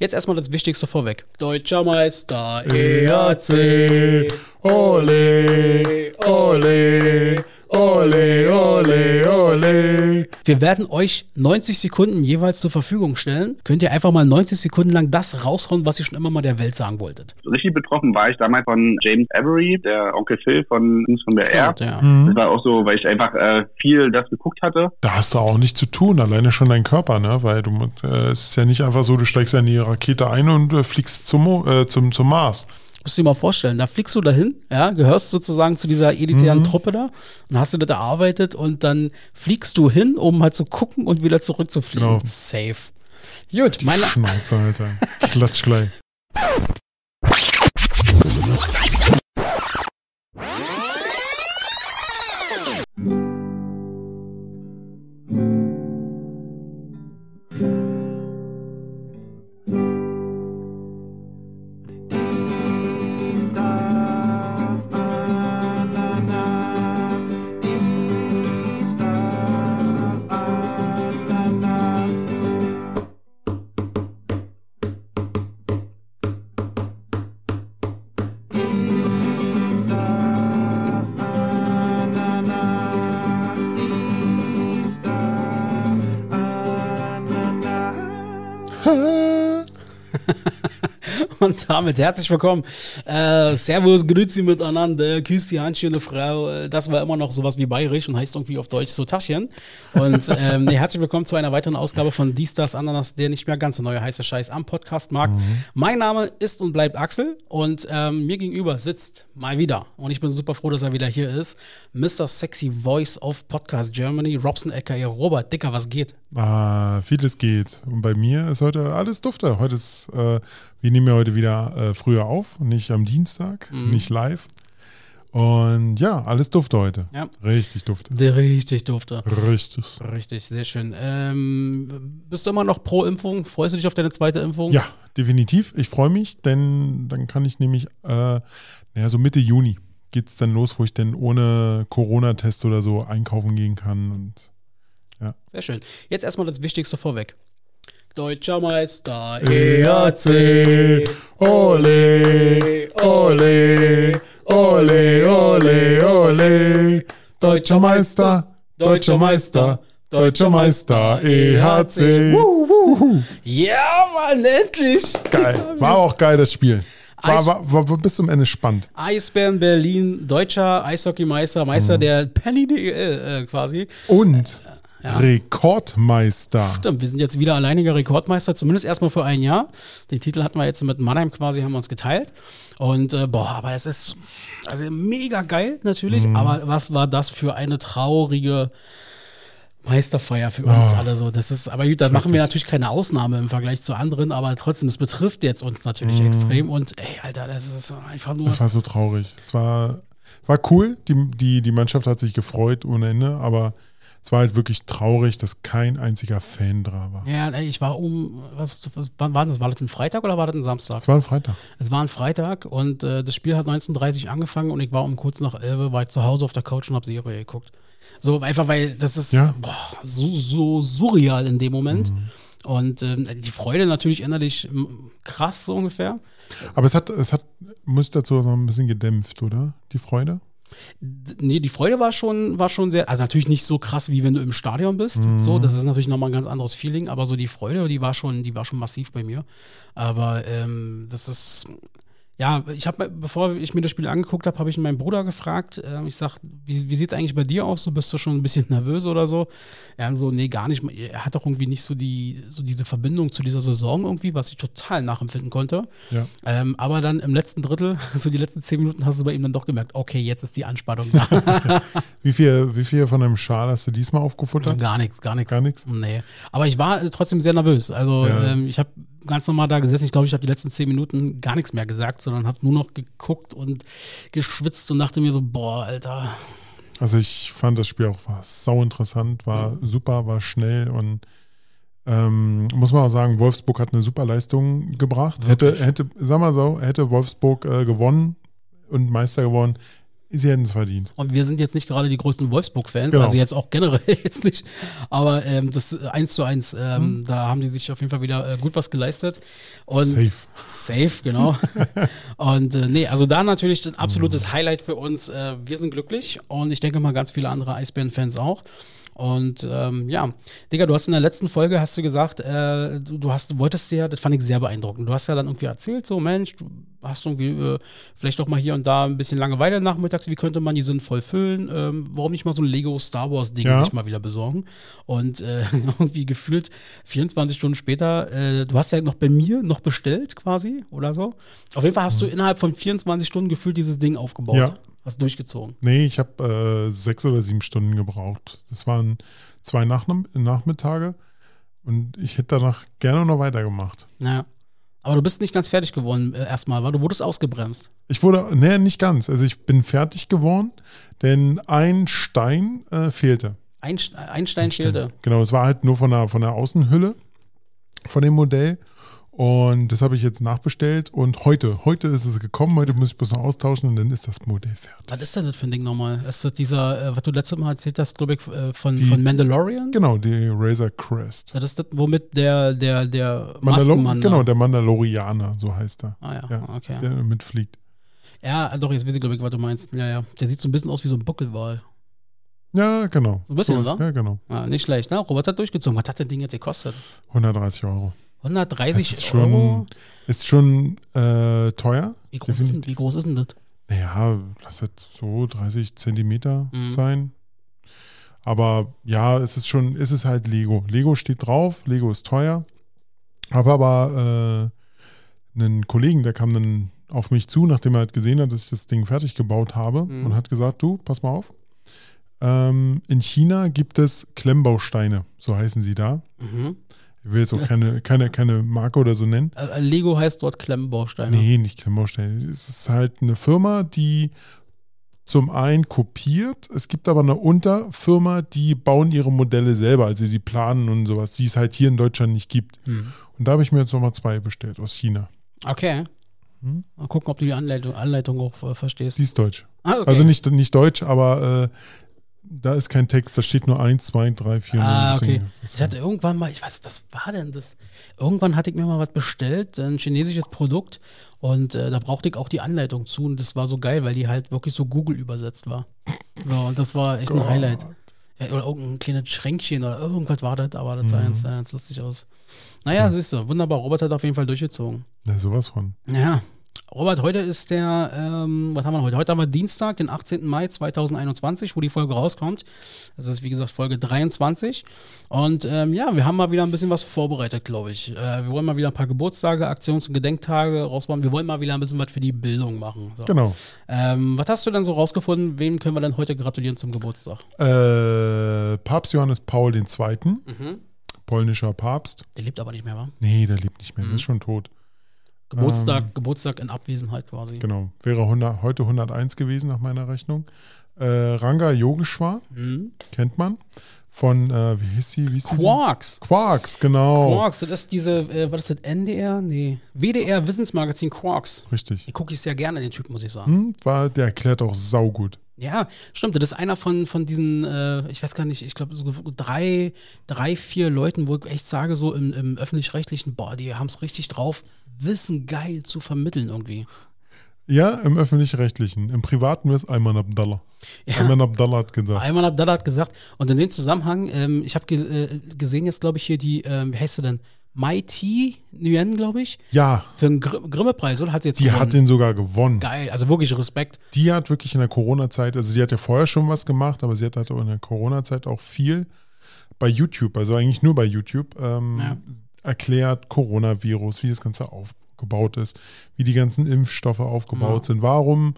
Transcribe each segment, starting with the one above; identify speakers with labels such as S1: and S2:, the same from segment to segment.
S1: Jetzt erstmal das Wichtigste vorweg. Deutscher Meister, EAC, ole, ole, ole, ole, ole. Wir werden euch 90 Sekunden jeweils zur Verfügung stellen. Könnt ihr einfach mal 90 Sekunden lang das raushauen, was ihr schon immer mal der Welt sagen wolltet.
S2: Richtig betroffen war ich damals von James Avery, der Onkel Phil von News von der Air.
S1: Ja.
S2: Das war auch so, weil ich einfach äh, viel das geguckt hatte.
S3: Da hast du auch nichts zu tun, alleine schon dein Körper, ne? Weil du äh, es ist ja nicht einfach so, du steigst ja in die Rakete ein und äh, fliegst zum, äh, zum, zum Mars.
S1: Musst du dir mal vorstellen, da fliegst du dahin, ja, gehörst sozusagen zu dieser elitären Truppe da und hast du das erarbeitet und dann fliegst du hin, um halt zu gucken und wieder zurückzufliegen.
S3: Genau.
S1: Safe. Gut, meine,
S3: Schnauze, Alter. Klatsch gleich.
S1: Und damit herzlich willkommen. Äh, servus, grüezi miteinander, küss die Handschöne Frau. Äh, Das war immer noch sowas wie bayerisch und heißt irgendwie auf Deutsch so Taschen. Und ähm, nee, herzlich willkommen zu einer weiteren Ausgabe von Die Stars Ananas, der nicht mehr ganz so neue heiße Scheiß am Podcastmarkt. Mein Name ist und bleibt Axel und ähm, mir gegenüber sitzt mal wieder, und ich bin super froh, dass er wieder hier ist, Mr. Sexy Voice of Podcast Germany, Robson aka Robert. Dicker, was geht?
S3: Ah, vieles geht. Und bei mir ist heute alles dufte. Heute ist, äh, wir nehmen ja heute wieder äh, früher auf, nicht am Dienstag, nicht live. Und ja, alles dufte heute.
S1: Ja.
S3: Richtig dufte.
S1: Der richtig durfte.
S3: Richtig.
S1: Richtig, sehr schön. Ähm, bist du immer noch pro Impfung? Freust du dich auf deine zweite Impfung?
S3: Ja, definitiv. Ich freue mich, denn dann kann ich nämlich, äh, naja, so Mitte Juni geht es dann los, wo ich dann ohne Corona-Test oder so einkaufen gehen kann. Und
S1: Sehr schön. Jetzt erstmal das Wichtigste vorweg. Deutscher Meister,
S3: EAC, ole, ole, ole, ole, ole. Deutscher Meister, deutscher Meister, deutscher Meister, EHC. Wuhu.
S1: Ja, Mann, endlich!
S3: Geil. War auch geil, das Spiel.
S1: Eis-
S3: War, war, war bis zum Ende spannend.
S1: Eisbären Berlin, deutscher Eishockeymeister, Meister
S3: Mhm.
S1: der Penny äh, quasi.
S3: Und Rekordmeister.
S1: Stimmt, wir sind jetzt wieder alleiniger Rekordmeister, zumindest erstmal für ein Jahr. Den Titel hatten wir jetzt mit Mannheim quasi, haben wir uns geteilt. Und äh, boah, aber es ist also mega geil natürlich,
S3: Mhm.
S1: aber was war das für eine traurige Meisterfeier für uns
S3: Oh.
S1: alle so. Das ist, aber gut, da machen wir natürlich keine Ausnahme im Vergleich zu anderen, aber trotzdem, das betrifft jetzt uns natürlich extrem. Und ey, Alter, das ist einfach nur.
S3: Das war so traurig. Es war, war cool. Die, die, die Mannschaft hat sich gefreut ohne Ende, aber es war halt wirklich traurig, dass kein einziger Fan da war.
S1: Ja, ich war um, was, was wann war das? War das ein Freitag oder war das ein Samstag?
S3: Es war ein Freitag.
S1: Es war ein Freitag und äh, das Spiel hat 19.30 angefangen und ich war um kurz nach 11 war ich zu Hause auf der Couch und habe Serie geguckt. So einfach, weil das ist
S3: Ja.
S1: boah, so, so surreal in dem Moment. Und ähm, die Freude natürlich innerlich krass so ungefähr.
S3: Aber es hat, es hat, muss dazu so ein bisschen gedämpft, oder? Die Freude?
S1: Nee, die Freude war schon, war schon sehr, also natürlich nicht so krass, wie wenn du im Stadion bist. So, das ist natürlich nochmal ein ganz anderes Feeling, aber so die Freude, die war schon, die war schon massiv bei mir. Aber ähm, das ist, ja, ich habe, bevor ich mir das Spiel angeguckt habe, habe ich meinen Bruder gefragt. Ähm, ich sag, wie, wie sieht es eigentlich bei dir aus? So, bist du schon ein bisschen nervös oder so? Er so, nee, gar nicht. Er hat doch irgendwie nicht so die, so diese Verbindung zu dieser Saison irgendwie, was ich total nachempfinden konnte.
S3: Ja.
S1: Ähm, aber dann im letzten Drittel, so die letzten zehn Minuten, hast du bei ihm dann doch gemerkt, okay, jetzt ist die Anspannung da.
S3: Wie viel, wie viel von einem Schal hast du diesmal aufgefuttert?
S1: gar nichts, gar nichts.
S3: Gar nichts?
S1: Nee. Aber ich war äh, trotzdem sehr nervös. Also
S3: Ja.
S1: ähm, ich habe ganz normal da gesessen. Ich glaube, ich habe die letzten zehn Minuten gar nichts mehr gesagt, sondern habe nur noch geguckt und geschwitzt und dachte mir so, boah, Alter.
S3: Also ich fand das Spiel auch war sau interessant, war super, war schnell und ähm, muss man auch sagen, Wolfsburg hat eine super Leistung gebracht. Hätte, hätte, sag mal so, hätte Wolfsburg äh, gewonnen und Meister geworden, Sie hätten es verdient.
S1: Und wir sind jetzt nicht gerade die größten Wolfsburg-Fans,
S3: Genau.
S1: also jetzt auch generell jetzt nicht. Aber ähm, das äh, 1 zu 1, ähm,
S3: Hm.
S1: da haben die sich auf jeden Fall wieder äh, gut was geleistet. Und
S3: Safe.
S1: Safe, genau. und äh, nee, also da natürlich ein
S3: Hm.
S1: absolutes Highlight für uns. Äh, wir sind glücklich und ich denke mal ganz viele andere Eisbären-Fans auch. Und ähm, ja, Digga, du hast in der letzten Folge, hast du gesagt, äh, du, du hast, du wolltest ja, das fand ich sehr beeindruckend. Du hast ja dann irgendwie erzählt, so Mensch, du hast irgendwie äh, vielleicht auch mal hier und da ein bisschen Langeweile nachmittags, wie könnte man die sinnvoll füllen? Ähm, warum nicht mal so ein Lego Star Wars Ding
S3: Ja.
S1: sich mal wieder besorgen? Und äh, irgendwie gefühlt 24 Stunden später, äh, du hast ja noch bei mir noch bestellt quasi oder so. Auf jeden Fall hast du innerhalb von 24 Stunden gefühlt dieses Ding aufgebaut.
S3: Ja.
S1: Hast durchgezogen.
S3: Nee, ich habe äh, sechs oder sieben Stunden gebraucht. Das waren zwei Nach Nachmittage und ich hätte danach gerne noch weitergemacht.
S1: Ja. Aber du bist nicht ganz fertig geworden äh, erstmal, weil du wurdest ausgebremst.
S3: Ich wurde, nee, nicht ganz. Also ich bin fertig geworden, denn ein Stein äh, fehlte.
S1: Ein, ein Stein fehlte.
S3: Genau, es war halt nur von der, von der Außenhülle von dem Modell. Und das habe ich jetzt nachbestellt und heute, heute ist es gekommen, heute muss ich bloß noch austauschen und dann ist das Modell fertig.
S1: Was ist denn das für ein Ding nochmal? Ist das dieser, äh, was du letztes Mal erzählt hast, glaube ich, äh, von,
S3: Die-
S1: von Mandalorian?
S3: Genau, die Razor Crest.
S1: Das ist das, womit der, der, der
S3: Mandalo
S1: Maskenmann da-
S3: genau, der Mandalorianer, so heißt er.
S1: Ah ja,
S3: Ja,
S1: okay.
S3: Der mitfliegt.
S1: Ja, doch, jetzt weiß ich, glaube ich, was du meinst. Ja, ja. Der sieht so ein bisschen aus wie so ein Buckelwal.
S3: Ja, genau.
S1: So ein bisschen,
S3: ist-
S1: oder?
S3: Ja, genau.
S1: Ja, nicht schlecht, ne? Robert hat durchgezogen. Was hat das Ding jetzt gekostet?
S3: 130 Euro.
S1: 130
S3: Das ist schon,
S1: Euro?
S3: ist schon äh, teuer.
S1: Wie groß, ist denn, wie groß ist denn das?
S3: Naja, das wird so 30 Zentimeter
S1: Mhm.
S3: sein. Aber ja, es ist schon, es ist halt Lego. Lego steht drauf, Lego ist teuer. Habe aber äh, einen Kollegen, der kam dann auf mich zu, nachdem er halt gesehen hat, dass ich das Ding fertig gebaut habe
S1: Mhm.
S3: und hat gesagt, du, pass mal auf. Ähm, in China gibt es Klemmbausteine, so heißen sie da.
S1: Mhm.
S3: Ich will jetzt auch keine, keine, keine Marke oder so nennen.
S1: Äh, Lego heißt dort Klemmbausteine.
S3: Nee, nicht Klemmbausteine. Es ist halt eine Firma, die zum einen kopiert. Es gibt aber eine Unterfirma, die bauen ihre Modelle selber, also die planen und sowas, die es halt hier in Deutschland nicht gibt.
S1: Hm.
S3: Und da habe ich mir jetzt nochmal zwei bestellt aus China.
S1: Okay.
S3: Hm?
S1: Mal gucken, ob du die Anleitung, Anleitung auch äh, verstehst.
S3: Die ist deutsch.
S1: Ah, okay.
S3: Also nicht, nicht deutsch, aber äh, da ist kein Text, da steht nur 1, 2, 3, 4.
S1: Ah, okay. Ich hatte irgendwann mal, ich weiß, was war denn das? Irgendwann hatte ich mir mal was bestellt, ein chinesisches Produkt, und äh, da brauchte ich auch die Anleitung zu. Und das war so geil, weil die halt wirklich so Google übersetzt war. So, und das war echt ein
S3: Gott.
S1: Highlight. Ja, oder irgendein kleines Schränkchen oder irgendwas war das, aber das sah
S3: Mhm.
S1: ganz, ganz lustig aus. Naja, siehst du, wunderbar. Robert hat auf jeden Fall durchgezogen.
S3: Ja, sowas von.
S1: Ja. Robert, heute ist der, ähm, was haben wir heute? Heute haben wir Dienstag, den 18. Mai 2021, wo die Folge rauskommt. Das ist, wie gesagt, Folge 23. Und ähm, ja, wir haben mal wieder ein bisschen was vorbereitet, glaube ich. Äh, wir wollen mal wieder ein paar Geburtstage, Aktions- und Gedenktage rausbauen. Wir wollen mal wieder ein bisschen was für die Bildung machen. So.
S3: Genau.
S1: Ähm, was hast du denn so rausgefunden? Wem können wir denn heute gratulieren zum Geburtstag?
S3: Äh, Papst Johannes Paul II.,
S1: Mhm.
S3: polnischer Papst.
S1: Der lebt aber nicht mehr, wa?
S3: Nee, der lebt nicht mehr,
S1: Mhm.
S3: der ist schon tot.
S1: Geburtstag,
S3: Ähm,
S1: Geburtstag in Abwesenheit quasi.
S3: Genau, wäre 100, heute 101 gewesen nach meiner Rechnung. Äh, Ranga Yogeshwar,
S1: Mhm.
S3: kennt man. Von, äh, wie hieß sie? Wie hieß?
S1: Quarks.
S3: Quarks, genau.
S1: Quarks, das ist diese, äh, was ist das, NDR? Nee. WDR Wissensmagazin Quarks.
S3: Richtig.
S1: Die gucke ich sehr gerne, den Typ, muss ich sagen.
S3: Hm, war, der erklärt auch saugut.
S1: Ja, stimmt. Das ist einer von, von diesen, äh, ich weiß gar nicht, ich glaube, so drei, drei, vier Leuten, wo ich echt sage, so im, im öffentlich-rechtlichen, boah, die haben es richtig drauf, Wissen geil zu vermitteln irgendwie.
S3: Ja, im Öffentlich-Rechtlichen. Im Privaten wäre es Ayman Abdallah.
S1: Ja.
S3: Ayman Abdallah hat gesagt.
S1: Ayman Abdallah hat gesagt, und in dem Zusammenhang, ähm, ich habe ge äh, gesehen jetzt, glaube ich, hier die, ähm, wie heißt sie denn? T Nguyen, glaube ich,
S3: Ja,
S1: für einen Gr Grimme-Preis, oder? Hat sie jetzt
S3: die
S1: gewonnen.
S3: hat den sogar gewonnen.
S1: Geil, also wirklich Respekt.
S3: Die hat wirklich in der Corona-Zeit, also die hat ja vorher schon was gemacht, aber sie hat halt auch in der Corona-Zeit auch viel bei YouTube, also eigentlich nur bei YouTube, ähm,
S1: Ja.
S3: erklärt Coronavirus, wie das Ganze aufgebaut ist, wie die ganzen Impfstoffe aufgebaut
S1: Ja.
S3: sind, warum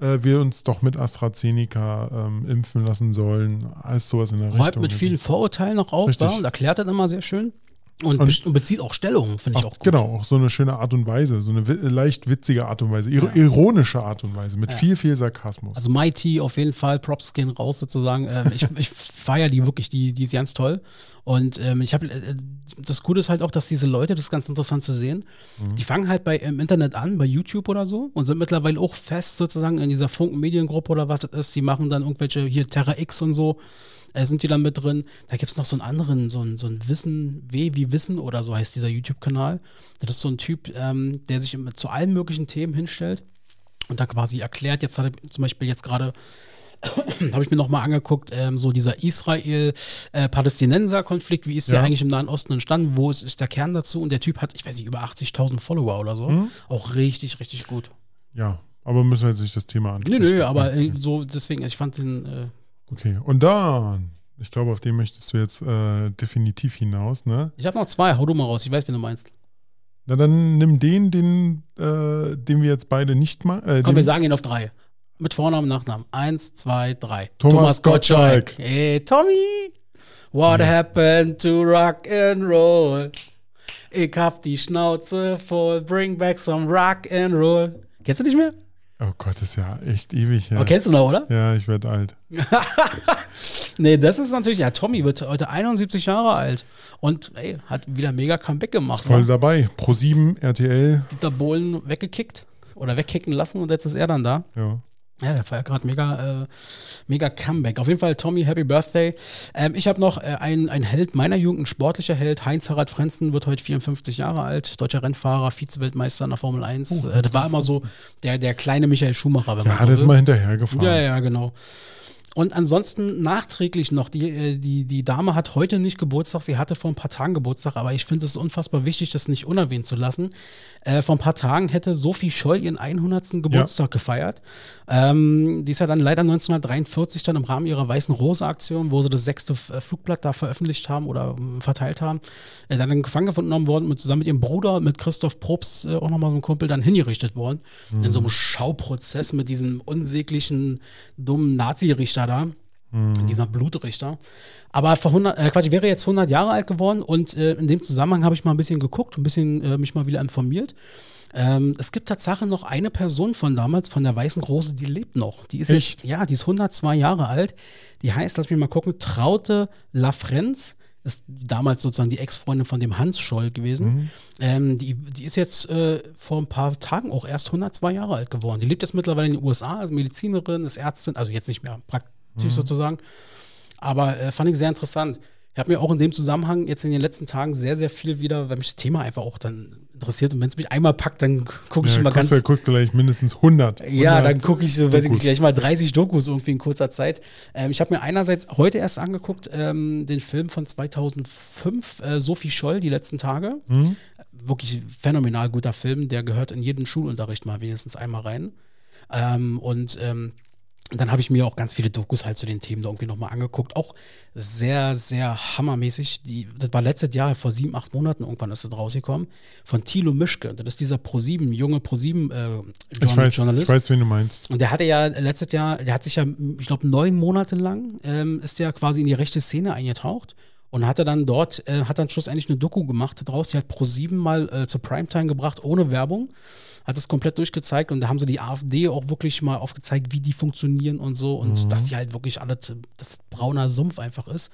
S3: äh, wir uns doch mit AstraZeneca ähm, impfen lassen sollen, alles sowas in der
S1: Räumt
S3: Richtung.
S1: mit
S3: Also,
S1: vielen Vorurteilen noch auf
S3: Richtig.
S1: da, und erklärt das immer sehr schön. Und,
S3: Und-
S1: bezieht auch Stellung, finde ich
S3: Auch,
S1: gut.
S3: genau, auch so eine schöne Art und Weise, so eine wi- leicht witzige Art und Weise, ir ironische Art und Weise, mit
S1: Ja.
S3: viel, viel Sarkasmus.
S1: Also Mighty auf jeden Fall, Props gehen raus sozusagen. Ähm, ich ich feiere die wirklich, die, die ist ganz toll. Und ähm, ich habe, äh, das Coole ist halt auch, dass diese Leute, das ist ganz interessant zu sehen, die fangen halt bei im Internet an, bei YouTube oder so und sind mittlerweile auch fest sozusagen in dieser Funken-Mediengruppe oder was das ist. Die machen dann irgendwelche, hier Terra X und so, äh, sind die dann mit drin. Da gibt es noch so einen anderen, so ein, so ein Wissen, W wie Wissen oder so heißt dieser YouTube-Kanal. Das ist so ein Typ, ähm, der sich zu allen möglichen Themen hinstellt und da quasi erklärt, jetzt hat er zum Beispiel jetzt gerade, habe ich mir nochmal angeguckt, ähm, so dieser Israel-Palästinenser-Konflikt, wie ist der
S3: Ja.
S1: eigentlich im Nahen Osten entstanden, wo ist, ist der Kern dazu? Und der Typ hat, ich weiß nicht, über 80.000 Follower oder so.
S3: Mhm.
S1: Auch richtig, richtig gut.
S3: ja, aber müssen wir jetzt nicht das Thema
S1: Nö,
S3: ansprechen.
S1: nö, aber äh,
S3: Okay.
S1: so, deswegen, ich fand den, äh,
S3: Okay, und dann, ich glaube, auf den möchtest du jetzt äh, definitiv hinaus, ne?
S1: ich habe noch zwei, hau du mal raus, ich weiß, wen du meinst.
S3: Na, dann nimm den, den, äh, den wir jetzt beide nicht mal. Äh,
S1: Komm, wir sagen ihn auf drei. Mit Vornamen, Nachnamen. Eins, zwei, drei.
S3: Thomas Gottschalk.
S1: Hey, Tommy. What happened to rock and roll? Ich hab die Schnauze voll. Bring back some rock and roll. Kennst du nicht mehr?
S3: Oh Gott, das ist ja echt ewig her.
S1: Aber kennst du noch, oder?
S3: Ja, ich werde alt.
S1: Nee, das ist natürlich, ja, Tommy wird heute 71 Jahre alt und ey, hat wieder mega Comeback gemacht.
S3: Voll
S1: ne?
S3: dabei. Pro7, RTL.
S1: Dieter Bohlen weggekickt oder wegkicken lassen und jetzt ist er dann da.
S3: Ja.
S1: Ja, der feiert gerade mega, äh, mega Comeback. Auf jeden Fall, Tommy, Happy Birthday. Ähm, ich habe noch äh, einen, einen Held meiner Jugend, ein sportlicher Held. Heinz-Harald Frenzen wird heute 54 Jahre alt. Deutscher Rennfahrer, Vize-Weltmeister in der Formel 1.
S3: Oh,
S1: äh, das war immer so der, der kleine Michael Schumacher, wenn
S3: Ja,
S1: man so
S3: der ist
S1: will.
S3: mal hinterhergefahren.
S1: Ja, ja, genau. Und ansonsten nachträglich noch, die, äh, die, die Dame hat heute nicht Geburtstag, sie hatte vor ein paar Tagen Geburtstag, aber ich finde es unfassbar wichtig, das nicht unerwähnt zu lassen. Äh, vor ein paar Tagen hätte Sophie Scholl ihren 100. Geburtstag gefeiert. Ähm, die ist ja dann leider 1943 dann im Rahmen ihrer Weißen Rose-Aktion, wo sie das sechste äh, Flugblatt da veröffentlicht haben oder ähm, verteilt haben, äh, dann Gefangen genommen worden und zusammen mit ihrem Bruder, mit Christoph Probst, äh, auch nochmal so ein Kumpel, dann hingerichtet worden. In so einem Schauprozess mit diesem unsäglichen, dummen Nazi-Richter da. Dieser Blutrichter. Aber vor 100, äh, Quatsch, ich wäre jetzt 100 Jahre alt geworden und äh, in dem Zusammenhang habe ich mal ein bisschen geguckt, ein bisschen äh, mich mal wieder informiert. Ähm, es gibt tatsächlich noch eine Person von damals, von der Weißen Rose, die lebt noch. Die ist
S3: Echt?
S1: jetzt, ja, die ist 102 Jahre alt. Die heißt, lass mich mal gucken, Traute Lafrenz. Ist damals sozusagen die Ex-Freundin von dem Hans Scholl gewesen. Ähm, die, die ist jetzt äh, vor ein paar Tagen auch erst 102 Jahre alt geworden. Die lebt jetzt mittlerweile in den USA, als Medizinerin, ist Ärztin, also jetzt nicht mehr praktisch sozusagen. Aber äh, fand ich sehr interessant. Ich habe mir auch in dem Zusammenhang jetzt in den letzten Tagen sehr, sehr viel wieder, weil mich das Thema einfach auch dann interessiert. Und wenn es mich einmal packt, dann gucke ich
S3: Ja,
S1: immer
S3: guckst,
S1: ganz.
S3: du, guckst du gleich mindestens 100.
S1: Ja,
S3: 100
S1: dann gucke ich so, weiß ich nicht, gleich mal 30 Dokus irgendwie in kurzer Zeit. Ähm, ich habe mir einerseits heute erst angeguckt, ähm, den Film von 2005, äh, Sophie Scholl, die letzten Tage.
S3: Hm?
S1: Wirklich phänomenal guter Film, der gehört in jeden Schulunterricht mal wenigstens einmal rein. Ähm, und ähm, dann habe ich mir auch ganz viele Dokus halt zu den Themen da irgendwie nochmal angeguckt. Auch sehr, sehr hammermäßig. Die, das war letztes Jahr, vor sieben, acht Monaten irgendwann ist das rausgekommen. Von Thilo Mischke. Das ist dieser ProSieben, junge ProSieben äh,
S3: Ich weiß,
S1: Journalist.
S3: ich weiß, wen du meinst.
S1: Und der hatte ja letztes Jahr, der hat sich ja, ich glaube, neun Monate lang ähm, ist der quasi in die rechte Szene eingetaucht und hatte dann dort, äh, hat dann schlussendlich eine Doku gemacht draus. Die hat pro sieben mal äh, zur Primetime gebracht, ohne Werbung. Hat es komplett durchgezeigt und da haben sie die AfD auch wirklich mal aufgezeigt, wie die funktionieren und so und dass die halt wirklich alles, das brauner Sumpf einfach ist.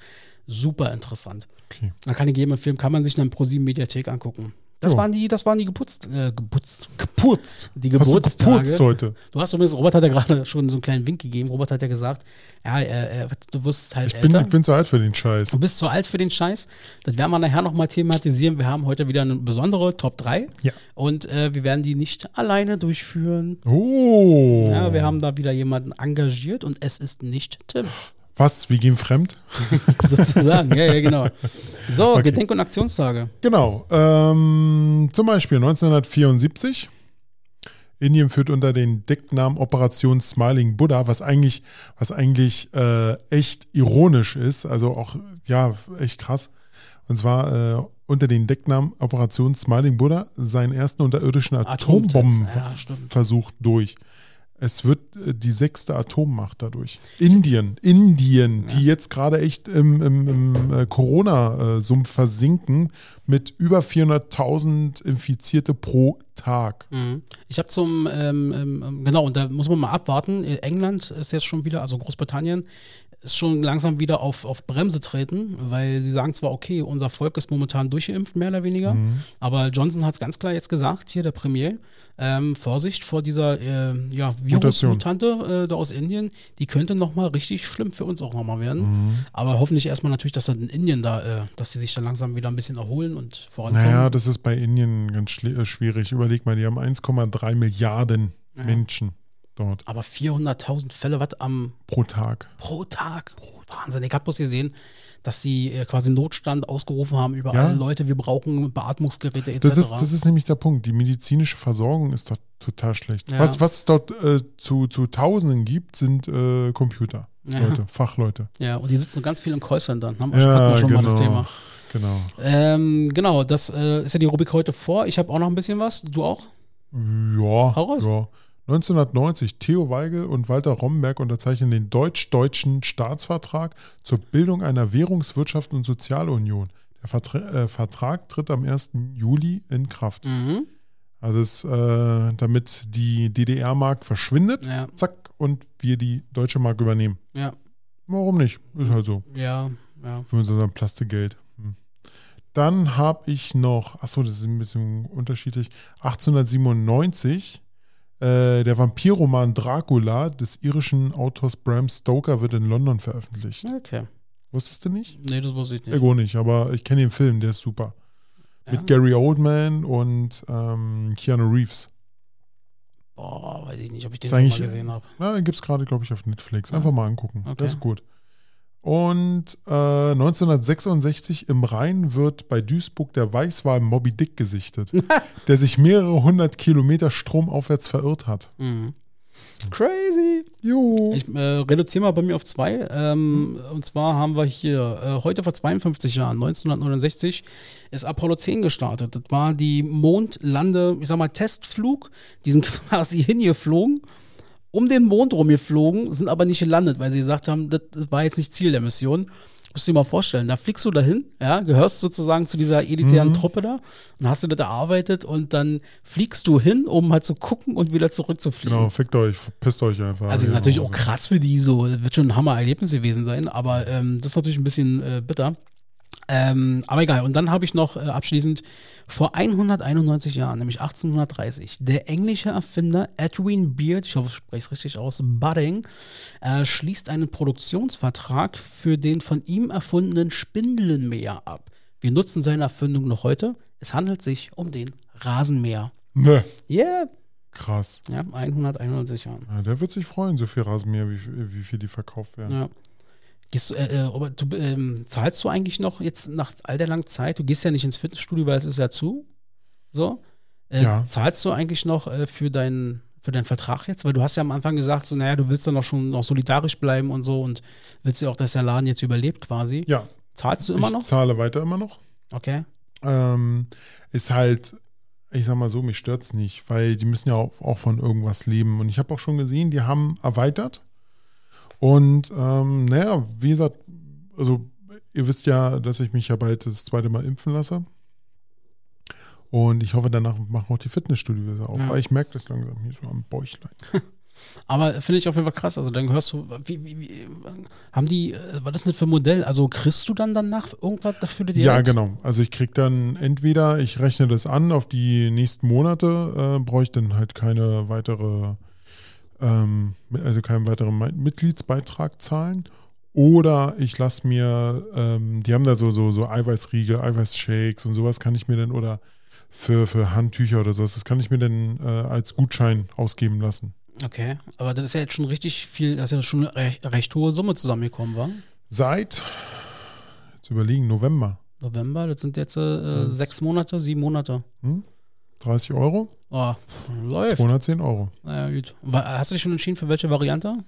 S1: Super interessant.
S3: Okay.
S1: Da kann ich jedem empfehlen, kann man sich dann pro sieben Mediathek angucken. Das
S3: Jo.
S1: waren die, das waren die geputzt, äh, geputzt,
S3: Geputzt.
S1: die
S3: Hast du
S1: Geburtstage.
S3: geputzt heute?
S1: Du hast übrigens, Robert hat ja gerade schon so einen kleinen Wink gegeben. Robert hat ja gesagt, ja, äh, äh, du wirst halt
S3: Ich bin,
S1: älter.
S3: ich bin zu alt für den Scheiß.
S1: du bist zu alt für den Scheiß. Das werden wir nachher nochmal thematisieren. Wir haben heute wieder eine besondere Top 3.
S3: Ja.
S1: Und äh, wir werden die nicht alleine durchführen.
S3: Oh.
S1: Ja, wir haben da wieder jemanden engagiert und es ist nicht Tim.
S3: Was? Wir gehen fremd?
S1: sozusagen. ja, ja, genau. So,
S3: Okay.
S1: Gedenk- und Aktionstage.
S3: Genau. Ähm, zum Beispiel 1974. Indien führt unter den Decknamen Operation Smiling Buddha, was eigentlich, was eigentlich äh, echt ironisch ist, also auch, ja, echt krass. Und zwar äh, unter den Decknamen Operation Smiling Buddha seinen ersten unterirdischen. Atombombenversuch
S1: Ja,
S3: durch. Es wird äh, die sechste Atommacht dadurch. Indien, Indien, die jetzt gerade echt im, im, im äh, Corona-Sumpf versinken mit über 400.000 Infizierte pro Tag.
S1: Mhm. Ich habe zum, ähm, ähm, genau, und da muss man mal abwarten. Äh, England ist jetzt schon wieder, also Großbritannien, ist schon langsam wieder auf, auf Bremse treten, weil sie sagen zwar, okay, unser Volk ist momentan durchgeimpft, mehr oder weniger,
S3: Mhm.
S1: aber Johnson hat es ganz klar jetzt gesagt, hier der Premier, ähm, Vorsicht vor dieser äh, ja. Virusmutante äh, da aus Indien, die könnte nochmal richtig schlimm für uns auch nochmal werden.
S3: Mhm.
S1: Aber hoffentlich erstmal natürlich, dass dann in Indien da, äh, dass die sich dann langsam wieder ein bisschen erholen und vorankommen.
S3: Naja, das ist bei Indien ganz äh, schwierig. Überleg mal, die haben 1,3 Milliarden
S1: Ja.
S3: Menschen dort
S1: aber 400.000 Fälle, was am
S3: pro Tag.
S1: Pro Tag. Wahnsinn. Ich habe bloß gesehen, dass sie äh, quasi Notstand ausgerufen haben überall.
S3: Ja.
S1: Leute, wir brauchen Beatmungsgeräte etc.
S3: Das ist, das ist nämlich der Punkt. Die medizinische Versorgung ist dort total schlecht.
S1: Ja.
S3: Was, was es dort äh, zu, zu Tausenden gibt, sind äh, Computer.
S1: Ja.
S3: Leute, Fachleute.
S1: ja, und die sitzen ganz viel im Callcentern. Haben
S3: Ja,
S1: schon mal das
S3: genau.
S1: Thema.
S3: Genau.
S1: Ähm, genau, das äh, ist ja die Rubrik heute vor. Ich habe auch noch ein bisschen was. Du auch?
S3: Ja,
S1: Hau raus.
S3: ja. 1990, Theo Weigel und Walter Romberg unterzeichnen den deutsch-deutschen Staatsvertrag zur Bildung einer Währungs-, Wirtschafts- und Sozialunion. Der Vertra äh, Vertrag tritt am 1. Juli in Kraft.
S1: Mhm.
S3: Also es, äh, damit die DDR-Mark verschwindet,
S1: Ja,
S3: zack, und wir die deutsche Mark übernehmen.
S1: ja,
S3: Warum nicht? Ist halt so.
S1: ja, ja.
S3: Für unser Plastikgeld. Hm. Dann habe ich noch, achso, das ist ein bisschen unterschiedlich, 1897, äh, der Vampirroman Dracula des irischen Autors Bram Stoker wird in London veröffentlicht.
S1: Okay.
S3: Wusstest du nicht?
S1: Nee, das wusste ich nicht.
S3: Ich auch nicht, aber ich kenne den Film, der ist super.
S1: Ja.
S3: Mit Gary Oldman und ähm, Keanu Reeves.
S1: Boah, weiß ich nicht, ob ich den mal gesehen habe.
S3: Na, den gibt es gerade, glaube ich, auf Netflix. Einfach mal angucken.
S1: Okay.
S3: Das ist gut. Und äh, 1966 im Rhein wird bei Duisburg der Weißwal Moby Dick gesichtet, der sich mehrere hundert Kilometer stromaufwärts verirrt hat.
S1: Mhm. Crazy.
S3: Jo.
S1: Ich äh, reduziere mal bei mir auf zwei. Ähm, Und zwar haben wir hier äh, heute vor 52 Jahren, 1969, ist Apollo 10 gestartet. Das war die Mondlande, ich sag mal, Testflug. Die sind quasi hingeflogen, um den Mond rumgeflogen, sind aber nicht gelandet, weil sie gesagt haben, das, das war jetzt nicht Ziel der Mission. Musst du dir mal vorstellen, da fliegst du dahin, ja, gehörst sozusagen zu dieser elitären Truppe da und hast du das erarbeitet und dann fliegst du hin, um halt zu gucken und wieder zurückzufliegen.
S3: Genau, fickt euch, pisst euch einfach.
S1: Also ist
S3: Ja,
S1: natürlich auch
S3: also.
S1: krass für die so. Das wird schon ein Hammer-Erlebnis gewesen sein, aber ähm, das ist natürlich ein bisschen äh, bitter. Ähm, aber egal. Und dann habe ich noch äh, abschließend vor 191 Jahren, nämlich 1830, der englische Erfinder Edwin Beard, ich hoffe, ich spreche es richtig aus, Budding, äh, schließt einen Produktionsvertrag für den von ihm erfundenen Spindelenmäher ab. Wir nutzen seine Erfindung noch heute. Es handelt sich um den Rasenmäher.
S3: Ne,
S1: Yeah.
S3: krass.
S1: Ja, 191 Jahren.
S3: Ja, der wird sich freuen, so viel Rasenmäher, wie, wie viel die verkauft werden.
S1: Ja. Gehst du, äh, äh, Robert, du, ähm, zahlst du eigentlich noch jetzt nach all der langen Zeit? Du gehst ja nicht ins Fitnessstudio, weil es ist ja zu. So. Äh,
S3: Ja.
S1: Zahlst du eigentlich noch äh, für deinen für deinen Vertrag jetzt? Weil du hast ja am Anfang gesagt, so, naja, du willst dann noch schon noch solidarisch bleiben und so und willst ja auch, dass der Laden jetzt überlebt quasi.
S3: Ja,
S1: Zahlst du immer
S3: ich
S1: noch?
S3: zahle weiter immer noch.
S1: Okay.
S3: ähm, ist halt, ich sag mal so, mich stört's nicht, weil die müssen ja auch, auch von irgendwas leben. Und ich habe auch schon gesehen, die haben erweitert. Und ähm, naja, wie gesagt, also ihr wisst ja, dass ich mich ja bald das zweite Mal impfen lasse. Und ich hoffe, danach machen auch die Fitnessstudios auf.
S1: Ja.
S3: Weil ich merke das langsam hier so am Bäuchlein.
S1: Aber finde ich auf jeden Fall krass. Also dann hörst du, wie, wie, wie haben die, äh, was ist das für ein Modell? Also kriegst du dann danach irgendwas dafür direkt?
S3: Ja, genau. Also ich krieg dann entweder, ich rechne das an auf die nächsten Monate, äh, brauche ich dann halt keine weitere, ähm, also keinen weiteren Mi- Mitgliedsbeitrag zahlen. Oder ich lasse mir, ähm, die haben da so, so, so Eiweißriegel, Eiweißshakes und sowas kann ich mir dann, oder für, für Handtücher oder sowas, das kann ich mir dann äh, als Gutschein ausgeben lassen.
S1: Okay, aber das ist ja jetzt schon richtig viel, das ist ja schon eine recht, recht hohe Summe zusammengekommen, war?
S3: Seit, jetzt überlegen, November,
S1: November, das sind jetzt äh, sechs Monate, sieben Monate.
S3: 30 Euro,
S1: Oh, läuft.
S3: 210 Euro.
S1: Naja, gut. Hast du dich schon entschieden für welche Variante?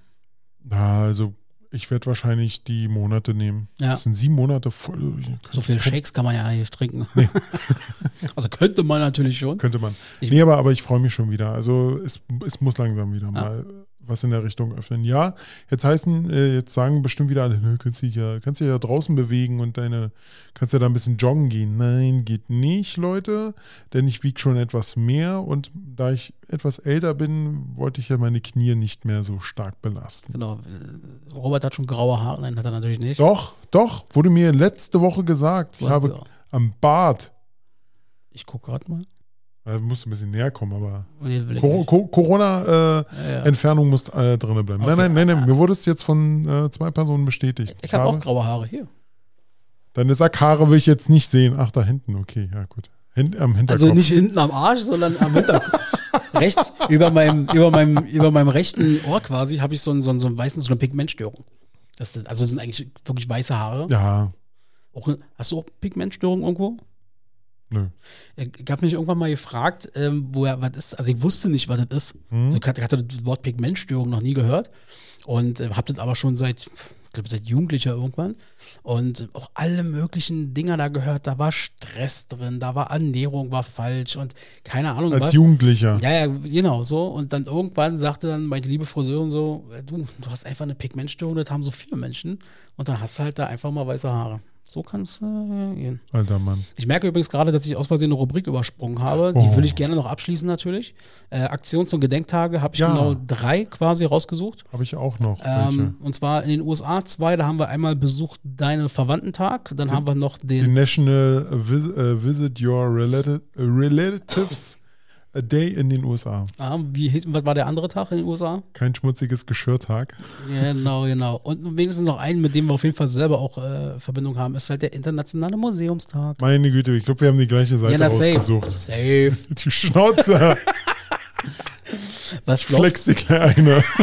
S3: Na, also Ich werde wahrscheinlich die Monate nehmen.
S1: Ja.
S3: Das sind sieben Monate voll.
S1: So viel Shakes kann man ja nicht trinken. also könnte man natürlich schon.
S3: Könnte man.
S1: Ich-
S3: nee, aber, aber ich freue mich schon wieder. Also es, es muss langsam wieder mal was in der Richtung öffnen. Ja, jetzt heißen, äh, jetzt sagen bestimmt wieder alle, "Nö, kannst dich ja, kannst dich ja draußen bewegen und deine, kannst ja da ein bisschen joggen gehen. Nein, geht nicht, Leute, denn ich wiege schon etwas mehr und da ich etwas älter bin, wollte ich ja meine Knie nicht mehr so stark belasten.
S1: Genau. Robert hat schon graue Haare. Nein, hat er natürlich nicht.
S3: Doch, doch, wurde mir letzte Woche gesagt. Ich habe am Bart,
S1: Ich gucke gerade mal.
S3: Äh, musst ein bisschen näher kommen, aber
S1: ich
S3: Co
S1: nicht.
S3: Co Corona, äh,
S1: Ja,
S3: muss äh, drinne bleiben.
S1: Okay.
S3: Nein, nein, nein, nein. Mir wurde es jetzt von äh, zwei Personen bestätigt.
S1: Ich habe auch graue Haare. Hier.
S3: deine Sackhaare will ich jetzt nicht sehen. Ach, da hinten, okay, ja gut. Hin, am Hinterkopf.
S1: Also nicht hinten am Arsch, sondern am Hinterkopf. Rechts, über meinem, über meinem, über meinem rechten Ohr quasi, habe ich so einen, so einen, so einen weißen, so eine Pigmentstörung. Das sind, also das sind eigentlich wirklich weiße Haare.
S3: Ja,
S1: Auch, hast du auch Pigmentstörung irgendwo?
S3: Nö.
S1: Ich habe mich irgendwann mal gefragt, ähm, woher was ist. Also ich wusste nicht, was das ist.
S3: Hm?
S1: Also ich, hatte, hatte das Wort Pigmentstörung noch nie gehört und äh, habe das aber schon seit, ich glaube, seit Jugendlicher irgendwann und auch alle möglichen Dinger da gehört. Da war Stress drin, da war Ernährung war falsch und keine Ahnung
S3: Als
S1: was.
S3: Jugendlicher.
S1: Ja, ja, genau so. Und dann irgendwann sagte dann meine liebe Friseurin so, äh, du, du hast einfach eine Pigmentstörung, das haben so viele Menschen. Und dann hast du halt da einfach mal weiße Haare. So kann es äh, gehen.
S3: Alter Mann.
S1: Ich merke übrigens gerade, dass ich aus Versehen eine Rubrik übersprungen habe. Die
S3: Oh.
S1: will ich gerne noch abschließen natürlich. Äh, Aktions- und Gedenktage habe ich
S3: Ja.
S1: genau drei quasi rausgesucht.
S3: Habe ich auch noch.
S1: Ähm, und zwar in den USA zwei, da haben wir einmal besucht Deine Verwandtentag, dann haben wir noch
S3: Die
S1: den,
S3: National Vis äh, Visit Your Relati Relatives a Day in den USA.
S1: ah, wie hieß, was war der andere Tag in den USA?
S3: Kein schmutziges Geschirrtag.
S1: Genau, genau. Und wenigstens noch einen, mit dem wir auf jeden Fall selber auch äh, Verbindung haben, ist halt der Internationale Museumstag.
S3: Meine Güte, ich glaube, wir haben die gleiche Seite
S1: na,
S3: ausgesucht.
S1: Safe.
S3: Die Schnauze.
S1: Was
S3: Flex die kleine.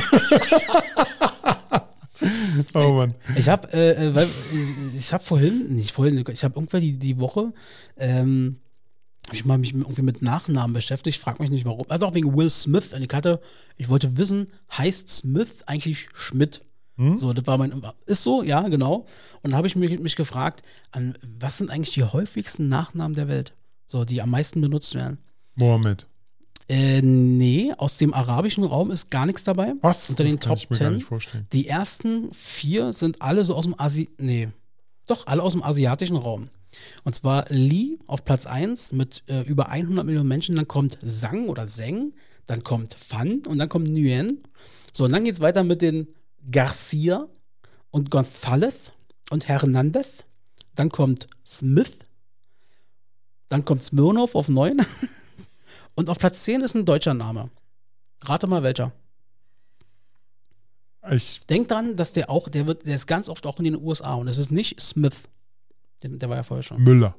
S3: oh Mann.
S1: Ich habe, äh, äh, ich, habe vorhin, nicht vorhin, ich habe irgendwann die, die Woche, ähm, hab ich mal mich irgendwie mit Nachnamen beschäftigt, frag mich nicht warum. Also auch wegen Will Smith. Und ich hatte, ich wollte wissen, heißt Smith eigentlich Schmidt?
S3: Hm?
S1: So, das war mein, ist so, ja, genau. Und dann habe ich mich, mich gefragt, an was sind eigentlich die häufigsten Nachnamen der Welt? So, die am meisten benutzt werden.
S3: Mohammed.
S1: Äh, nee, aus dem arabischen Raum ist gar nichts dabei.
S3: Was?
S1: Unter den
S3: das kann
S1: Top
S3: ich mir gar
S1: 10.
S3: nicht vorstellen.
S1: Die ersten vier sind alle so aus dem Asi nee, doch alle aus dem asiatischen Raum. Und zwar Lee auf Platz 1 mit äh, über 100 Millionen Menschen, dann kommt Sang oder Zeng, dann kommt Fan und dann kommt Nguyen. So, und dann geht's weiter mit den Garcia und González und Hernandez. Dann kommt Smith. Dann kommt Smirnov auf 9. Und auf Platz 10 ist ein deutscher Name. Rate mal welcher.
S3: Ich,
S1: Denk dran, dass der auch, der wird, der ist ganz oft auch in den USA und es ist nicht Smith. Den, der war ja vorher schon.
S3: Müller.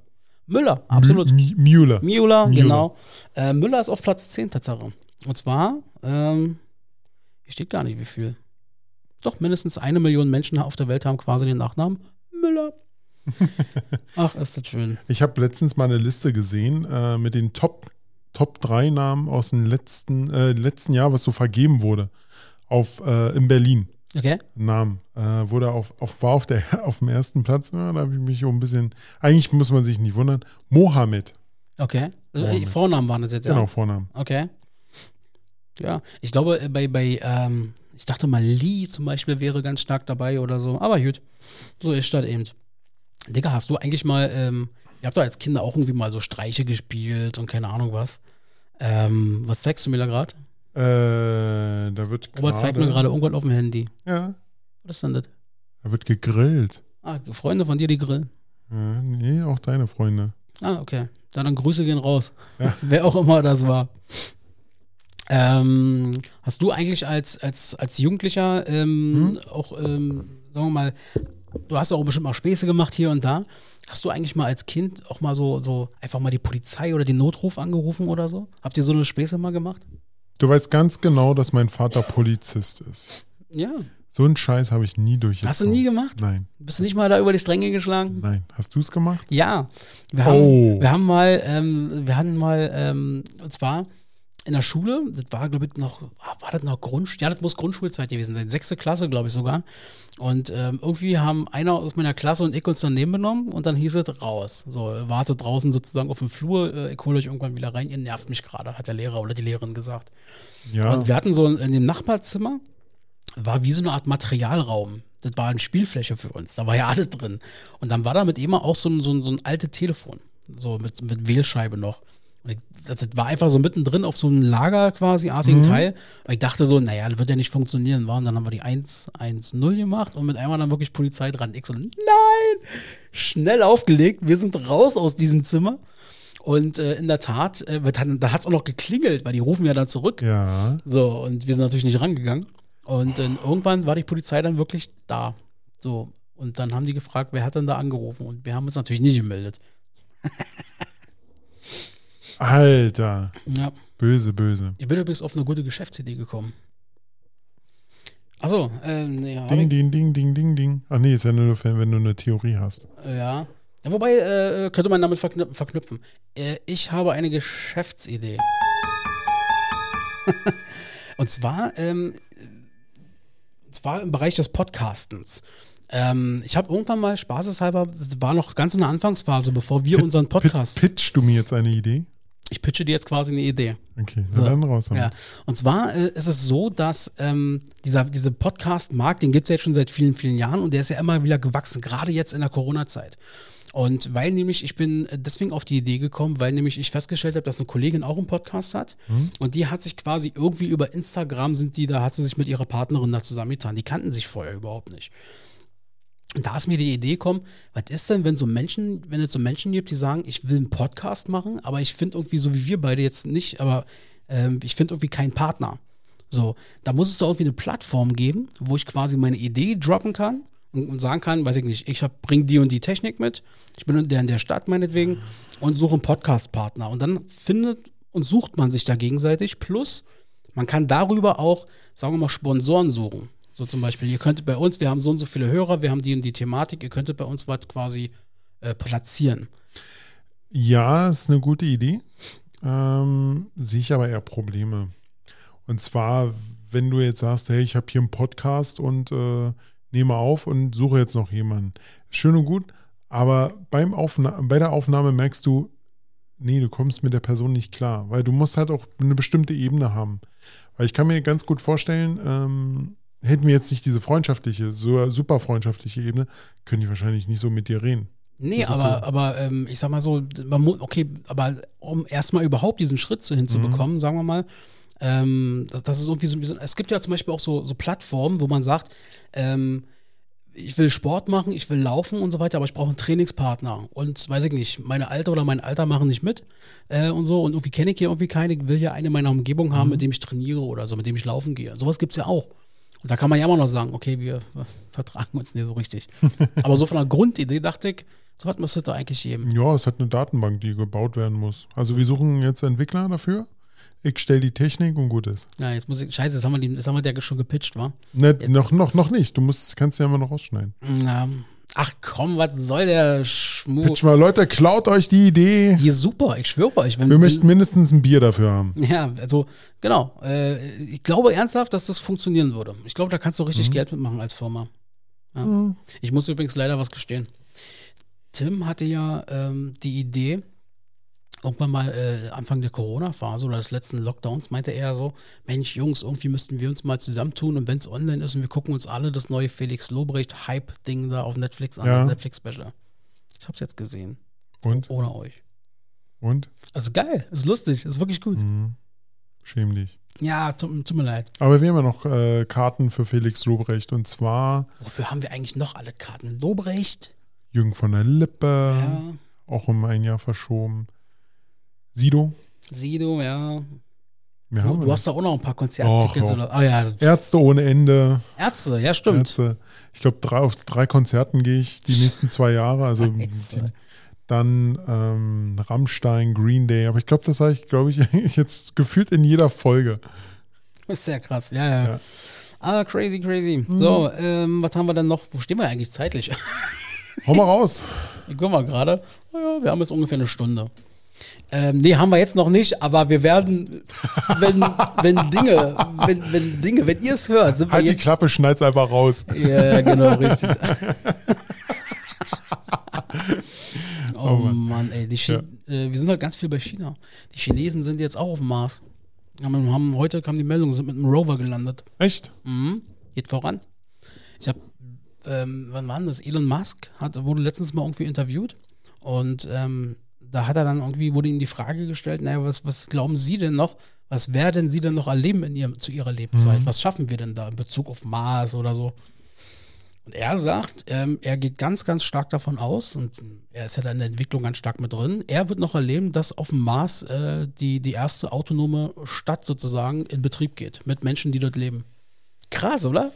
S1: Müller, absolut.
S3: M. Müller,
S1: Müller. genau. Äh, Müller ist auf Platz 10 Tatsache. Und zwar, ähm, hier steht gar nicht wie viel. Doch, mindestens eine Million Menschen auf der Welt haben quasi den Nachnamen Müller. Ach, ist das schön.
S3: Ich habe letztens mal eine Liste gesehen äh, mit den Top, Top 3 Namen aus dem letzten, äh, letzten Jahr, was so vergeben wurde. Auf, äh, in Berlin.
S1: Okay?
S3: Namen. Äh, wurde auf, auf, war auf, der, auf dem ersten Platz. Ja, da habe ich mich auch ein bisschen. Eigentlich muss man sich nicht wundern. Mohammed.
S1: Okay. Also, äh,
S3: Mohammed.
S1: Vornamen waren das jetzt, ja?
S3: Genau, Vornamen.
S1: Okay. Ja, ich glaube, äh, bei, bei ähm, ich dachte mal, Lee zum Beispiel wäre ganz stark dabei oder so. Aber gut, so ist das eben. Digga, hast du eigentlich mal, ähm, ihr habt doch als Kinder auch irgendwie mal so Streiche gespielt und keine Ahnung was. Ähm, was zeigst du mir da gerade?
S3: Äh, da wird
S1: Robert zeigt mir gerade irgendwas auf dem Handy.
S3: Ja,
S1: Was ist denn das?
S3: da wird gegrillt.
S1: Ah, Freunde von dir, die grillen.
S3: Ja, nee, auch deine Freunde.
S1: Ah, okay. Dann, dann Grüße gehen raus.
S3: Ja.
S1: Wer auch immer das war. Ähm, hast du eigentlich als, als, als Jugendlicher ähm, auch, ähm, sagen wir mal, du hast auch bestimmt mal Späße gemacht hier und da. Hast du eigentlich mal als Kind auch mal so, so einfach mal die Polizei oder den Notruf angerufen oder so? Habt ihr so eine Späße mal gemacht?
S3: Du weißt ganz genau, dass mein Vater Polizist ist.
S1: Ja.
S3: So einen Scheiß habe ich nie durchgezogen.
S1: Hast du nie gemacht?
S3: Nein.
S1: Bist du nicht mal da über die Stränge geschlagen?
S3: Nein. Hast du es gemacht?
S1: Ja, wir haben,
S3: Oh.
S1: wir haben mal, ähm, wir hatten mal, ähm, und zwar in der Schule, das war, glaube ich, noch, ah, war das noch Grundschule? Ja, das muss Grundschulzeit gewesen sein. Sechste Klasse, glaube ich sogar. Und ähm, irgendwie haben einer aus meiner Klasse und ich uns daneben benommen und dann hieß es raus. So, wartet draußen sozusagen auf dem Flur, äh, ich hole euch irgendwann wieder rein, ihr nervt mich gerade, hat der Lehrer oder die Lehrerin gesagt.
S3: Ja,
S1: Und wir hatten so in dem Nachbarzimmer, war wie so eine Art Materialraum. Das war eine Spielfläche für uns. Da war ja alles drin. Und dann war da mit immer auch so ein, so ein, so ein altes Telefon. So mit, mit Wählscheibe noch. Das war einfach so mittendrin auf so einem Lager quasi artigen Teil. Und ich dachte so, naja, das wird ja nicht funktionieren. War. Und dann haben wir die 110 gemacht und mit einmal dann wirklich Polizei dran. Ich so, nein! Schnell aufgelegt. Wir sind raus aus diesem Zimmer. Und äh, in der Tat, äh, dann, da hat es auch noch geklingelt, weil die rufen ja dann zurück.
S3: ja.
S1: So, und wir sind natürlich nicht rangegangen. Und dann irgendwann war die Polizei dann wirklich da. So, und dann haben die gefragt, wer hat denn da angerufen? Und wir haben uns natürlich nicht gemeldet.
S3: Alter,
S1: Ja.
S3: böse, böse.
S1: Ich bin übrigens auf eine gute Geschäftsidee gekommen. Achso, äh, nee, hab
S3: Ding, ding, ding, ding, ding, ding. Ach nee, ist ja nur, wenn, wenn du eine Theorie hast.
S1: ja. ja. Wobei, äh, könnte man damit verknüpfen. verknüpfen. Äh, ich habe eine Geschäftsidee. und zwar, ähm, und zwar im Bereich des Podcastens. Ähm, ich habe irgendwann mal spaßeshalber, das war noch ganz in der Anfangsphase, bevor wir unseren Podcast.
S3: Pit, pitchst du mir jetzt eine Idee?
S1: Ich pitche dir jetzt quasi eine Idee.
S3: Okay,
S1: So.
S3: dann raus damit.
S1: Ja. Und zwar äh, ist es so, dass ähm, dieser diese Podcast-Markt, den gibt es ja jetzt schon seit vielen, vielen Jahren und der ist ja immer wieder gewachsen, gerade jetzt in der Corona-Zeit. Und weil nämlich, ich bin äh, deswegen auf die Idee gekommen, weil nämlich ich festgestellt habe, dass eine Kollegin auch einen Podcast hat und die hat sich quasi irgendwie über Instagram sind die, da hat sie sich mit ihrer Partnerin da zusammengetan. Die kannten sich vorher überhaupt nicht. Und da ist mir die Idee gekommen, was ist denn, wenn so Menschen, wenn es so Menschen gibt, die sagen, ich will einen Podcast machen, aber ich finde irgendwie, so wie wir beide jetzt nicht, aber ähm, ich finde irgendwie keinen Partner. So, da muss es doch irgendwie eine Plattform geben, wo ich quasi meine Idee droppen kann und, und sagen kann, weiß ich nicht, ich bringe die und die Technik mit, ich bin in der, in der Stadt meinetwegen und suche einen Podcast-Partner. Und dann findet und sucht man sich da gegenseitig. Plus, man kann darüber auch, sagen wir mal, Sponsoren suchen. So zum Beispiel, ihr könntet bei uns, wir haben so und so viele Hörer, wir haben die und die Thematik, ihr könntet bei uns was quasi äh, platzieren.
S3: Ja, ist eine gute Idee. Ähm, sehe ich aber eher Probleme. Und zwar, wenn du jetzt sagst, hey, ich habe hier einen Podcast und äh, nehme auf und suche jetzt noch jemanden. Schön und gut, aber beim bei der Aufnahme merkst du, nee, du kommst mit der Person nicht klar, weil du musst halt auch eine bestimmte Ebene haben. Weil ich kann mir ganz gut vorstellen, ähm, hätten wir jetzt nicht diese freundschaftliche, so super freundschaftliche Ebene, können die wahrscheinlich nicht so mit dir reden.
S1: Nee,
S3: Das
S1: aber,
S3: so.
S1: aber ähm, ich sag mal so, okay, aber um erstmal überhaupt diesen Schritt so hinzubekommen,
S3: Mhm.
S1: sagen wir mal, ähm, das ist irgendwie so, es gibt ja zum Beispiel auch so, so Plattformen, wo man sagt, ähm, ich will Sport machen, ich will laufen und so weiter, aber ich brauche einen Trainingspartner. Und weiß ich nicht, meine Alter oder mein Alter machen nicht mit äh, und so. Und irgendwie kenne ich hier irgendwie keine, ich will ja eine in meiner Umgebung haben, mit dem ich trainiere oder so, mit dem ich laufen gehe. Sowas gibt es ja auch. Und da kann man ja immer noch sagen, okay, wir vertragen uns nicht so richtig. aber so von der Grundidee dachte ich, so was müsste da eigentlich geben.
S3: Ja, es hat eine Datenbank, die gebaut werden muss. Also wir suchen jetzt Entwickler dafür. Ich stelle die Technik und gut ist.
S1: Ja, jetzt muss ich, scheiße, das haben wir, die, das haben wir der schon gepitcht, wa?
S3: Ne, noch, noch, noch nicht. Du musst, kannst ja immer noch rausschneiden.
S1: Ja. Ach komm, was soll der Schmu?
S3: Pitch mal, Leute, klaut euch die Idee.
S1: Die ist super, ich schwöre euch. Wenn,
S3: Wir möchten mindestens ein Bier dafür haben.
S1: Ja, also genau. Äh, ich glaube ernsthaft, dass das funktionieren würde. Ich glaube, da kannst du
S3: Mhm.
S1: richtig Geld mitmachen als Firma. Ja. Ich muss übrigens leider was gestehen. Tim hatte ja ähm, die Idee, irgendwann mal äh, Anfang der Corona-Phase oder des letzten Lockdowns, meinte er so: Mensch, Jungs, irgendwie müssten wir uns mal zusammentun und wenn es online ist und wir gucken uns alle das neue Felix Lobrecht Hype-Ding da auf Netflix an,
S3: Ja.
S1: Netflix-Special. Ich hab's jetzt gesehen.
S3: Und?
S1: Ohne euch.
S3: Und?
S1: Also geil, ist lustig, ist wirklich gut.
S3: Mhm. Schäm dich.
S1: Ja, tut, tut mir leid.
S3: Aber wir haben ja noch äh, Karten für Felix Lobrecht. Und zwar
S1: Wofür haben wir eigentlich noch alle Karten? Lobrecht?
S3: Jürgen von der Lippe,
S1: Ja.
S3: auch um ein Jahr verschoben. Sido.
S1: Sido, ja.
S3: Wir
S1: Du, du hast da auch noch ein paar Konzerttickets. Oder, ah ja,
S3: Ärzte ohne Ende.
S1: Ärzte, ja, stimmt.
S3: Ärzte. Ich glaube, drei, auf drei Konzerten gehe ich die nächsten zwei Jahre. Also die, dann ähm, Rammstein, Green Day. Aber ich glaube, das sage ich, glaube ich, jetzt gefühlt in jeder Folge.
S1: Ist sehr krass, ja, ja.
S3: Ja.
S1: Ah, crazy, crazy. So, ähm, was haben wir denn noch? Wo stehen wir eigentlich zeitlich?
S3: Hau mal raus.
S1: Ich guck mal gerade. Ja, wir haben jetzt ungefähr eine Stunde. Ähm, nee, haben wir jetzt noch nicht, aber wir werden, wenn, wenn Dinge, wenn, wenn Dinge, wenn ihr es hört, sind wir
S3: Halt die
S1: jetzt.
S3: Klappe, schneid's einfach raus.
S1: Ja, genau, richtig. oh,
S3: Oh Mann.
S1: Mann. ey, die Chi äh, wir sind halt ganz viel bei China. Die Chinesen sind jetzt auch auf dem Mars. Haben, haben, heute kam die Meldung, sind mit einem Rover gelandet.
S3: Echt?
S1: Mhm. Geht voran. Ich habe, ähm, wann war denn das? Elon Musk hat, wurde letztens mal irgendwie interviewt und ähm, da hat er dann irgendwie, wurde ihm die Frage gestellt, naja, was, was glauben Sie denn noch, was werden Sie denn noch erleben in ihrem, zu Ihrer Lebzeit?
S3: Mhm.
S1: Was schaffen wir denn da in Bezug auf Mars oder so? Und er sagt, ähm, er geht ganz, ganz stark davon aus, und er ist ja da in der Entwicklung ganz stark mit drin, er wird noch erleben, dass auf dem Mars äh, die, die erste autonome Stadt sozusagen in Betrieb geht, mit Menschen, die dort leben. Krass, oder?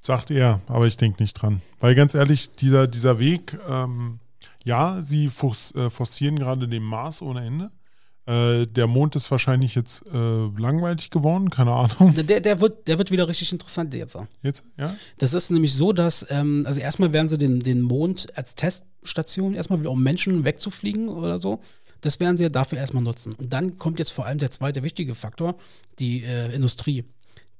S3: Sagt er, aber ich denke nicht dran. Weil ganz ehrlich, dieser, dieser Weg, ähm, ja, sie äh, forcieren gerade den Mars ohne Ende. Äh, der Mond ist wahrscheinlich jetzt äh, langweilig geworden, keine Ahnung.
S1: Der, der, wird, der wird wieder richtig interessant jetzt.
S3: Jetzt, ja?
S1: Das ist nämlich so, dass, ähm, also erstmal werden sie den, den Mond als Teststation erstmal wieder, um Menschen wegzufliegen oder so. Das werden sie ja dafür erstmal nutzen. Und dann kommt jetzt vor allem der zweite wichtige Faktor, die äh, Industrie.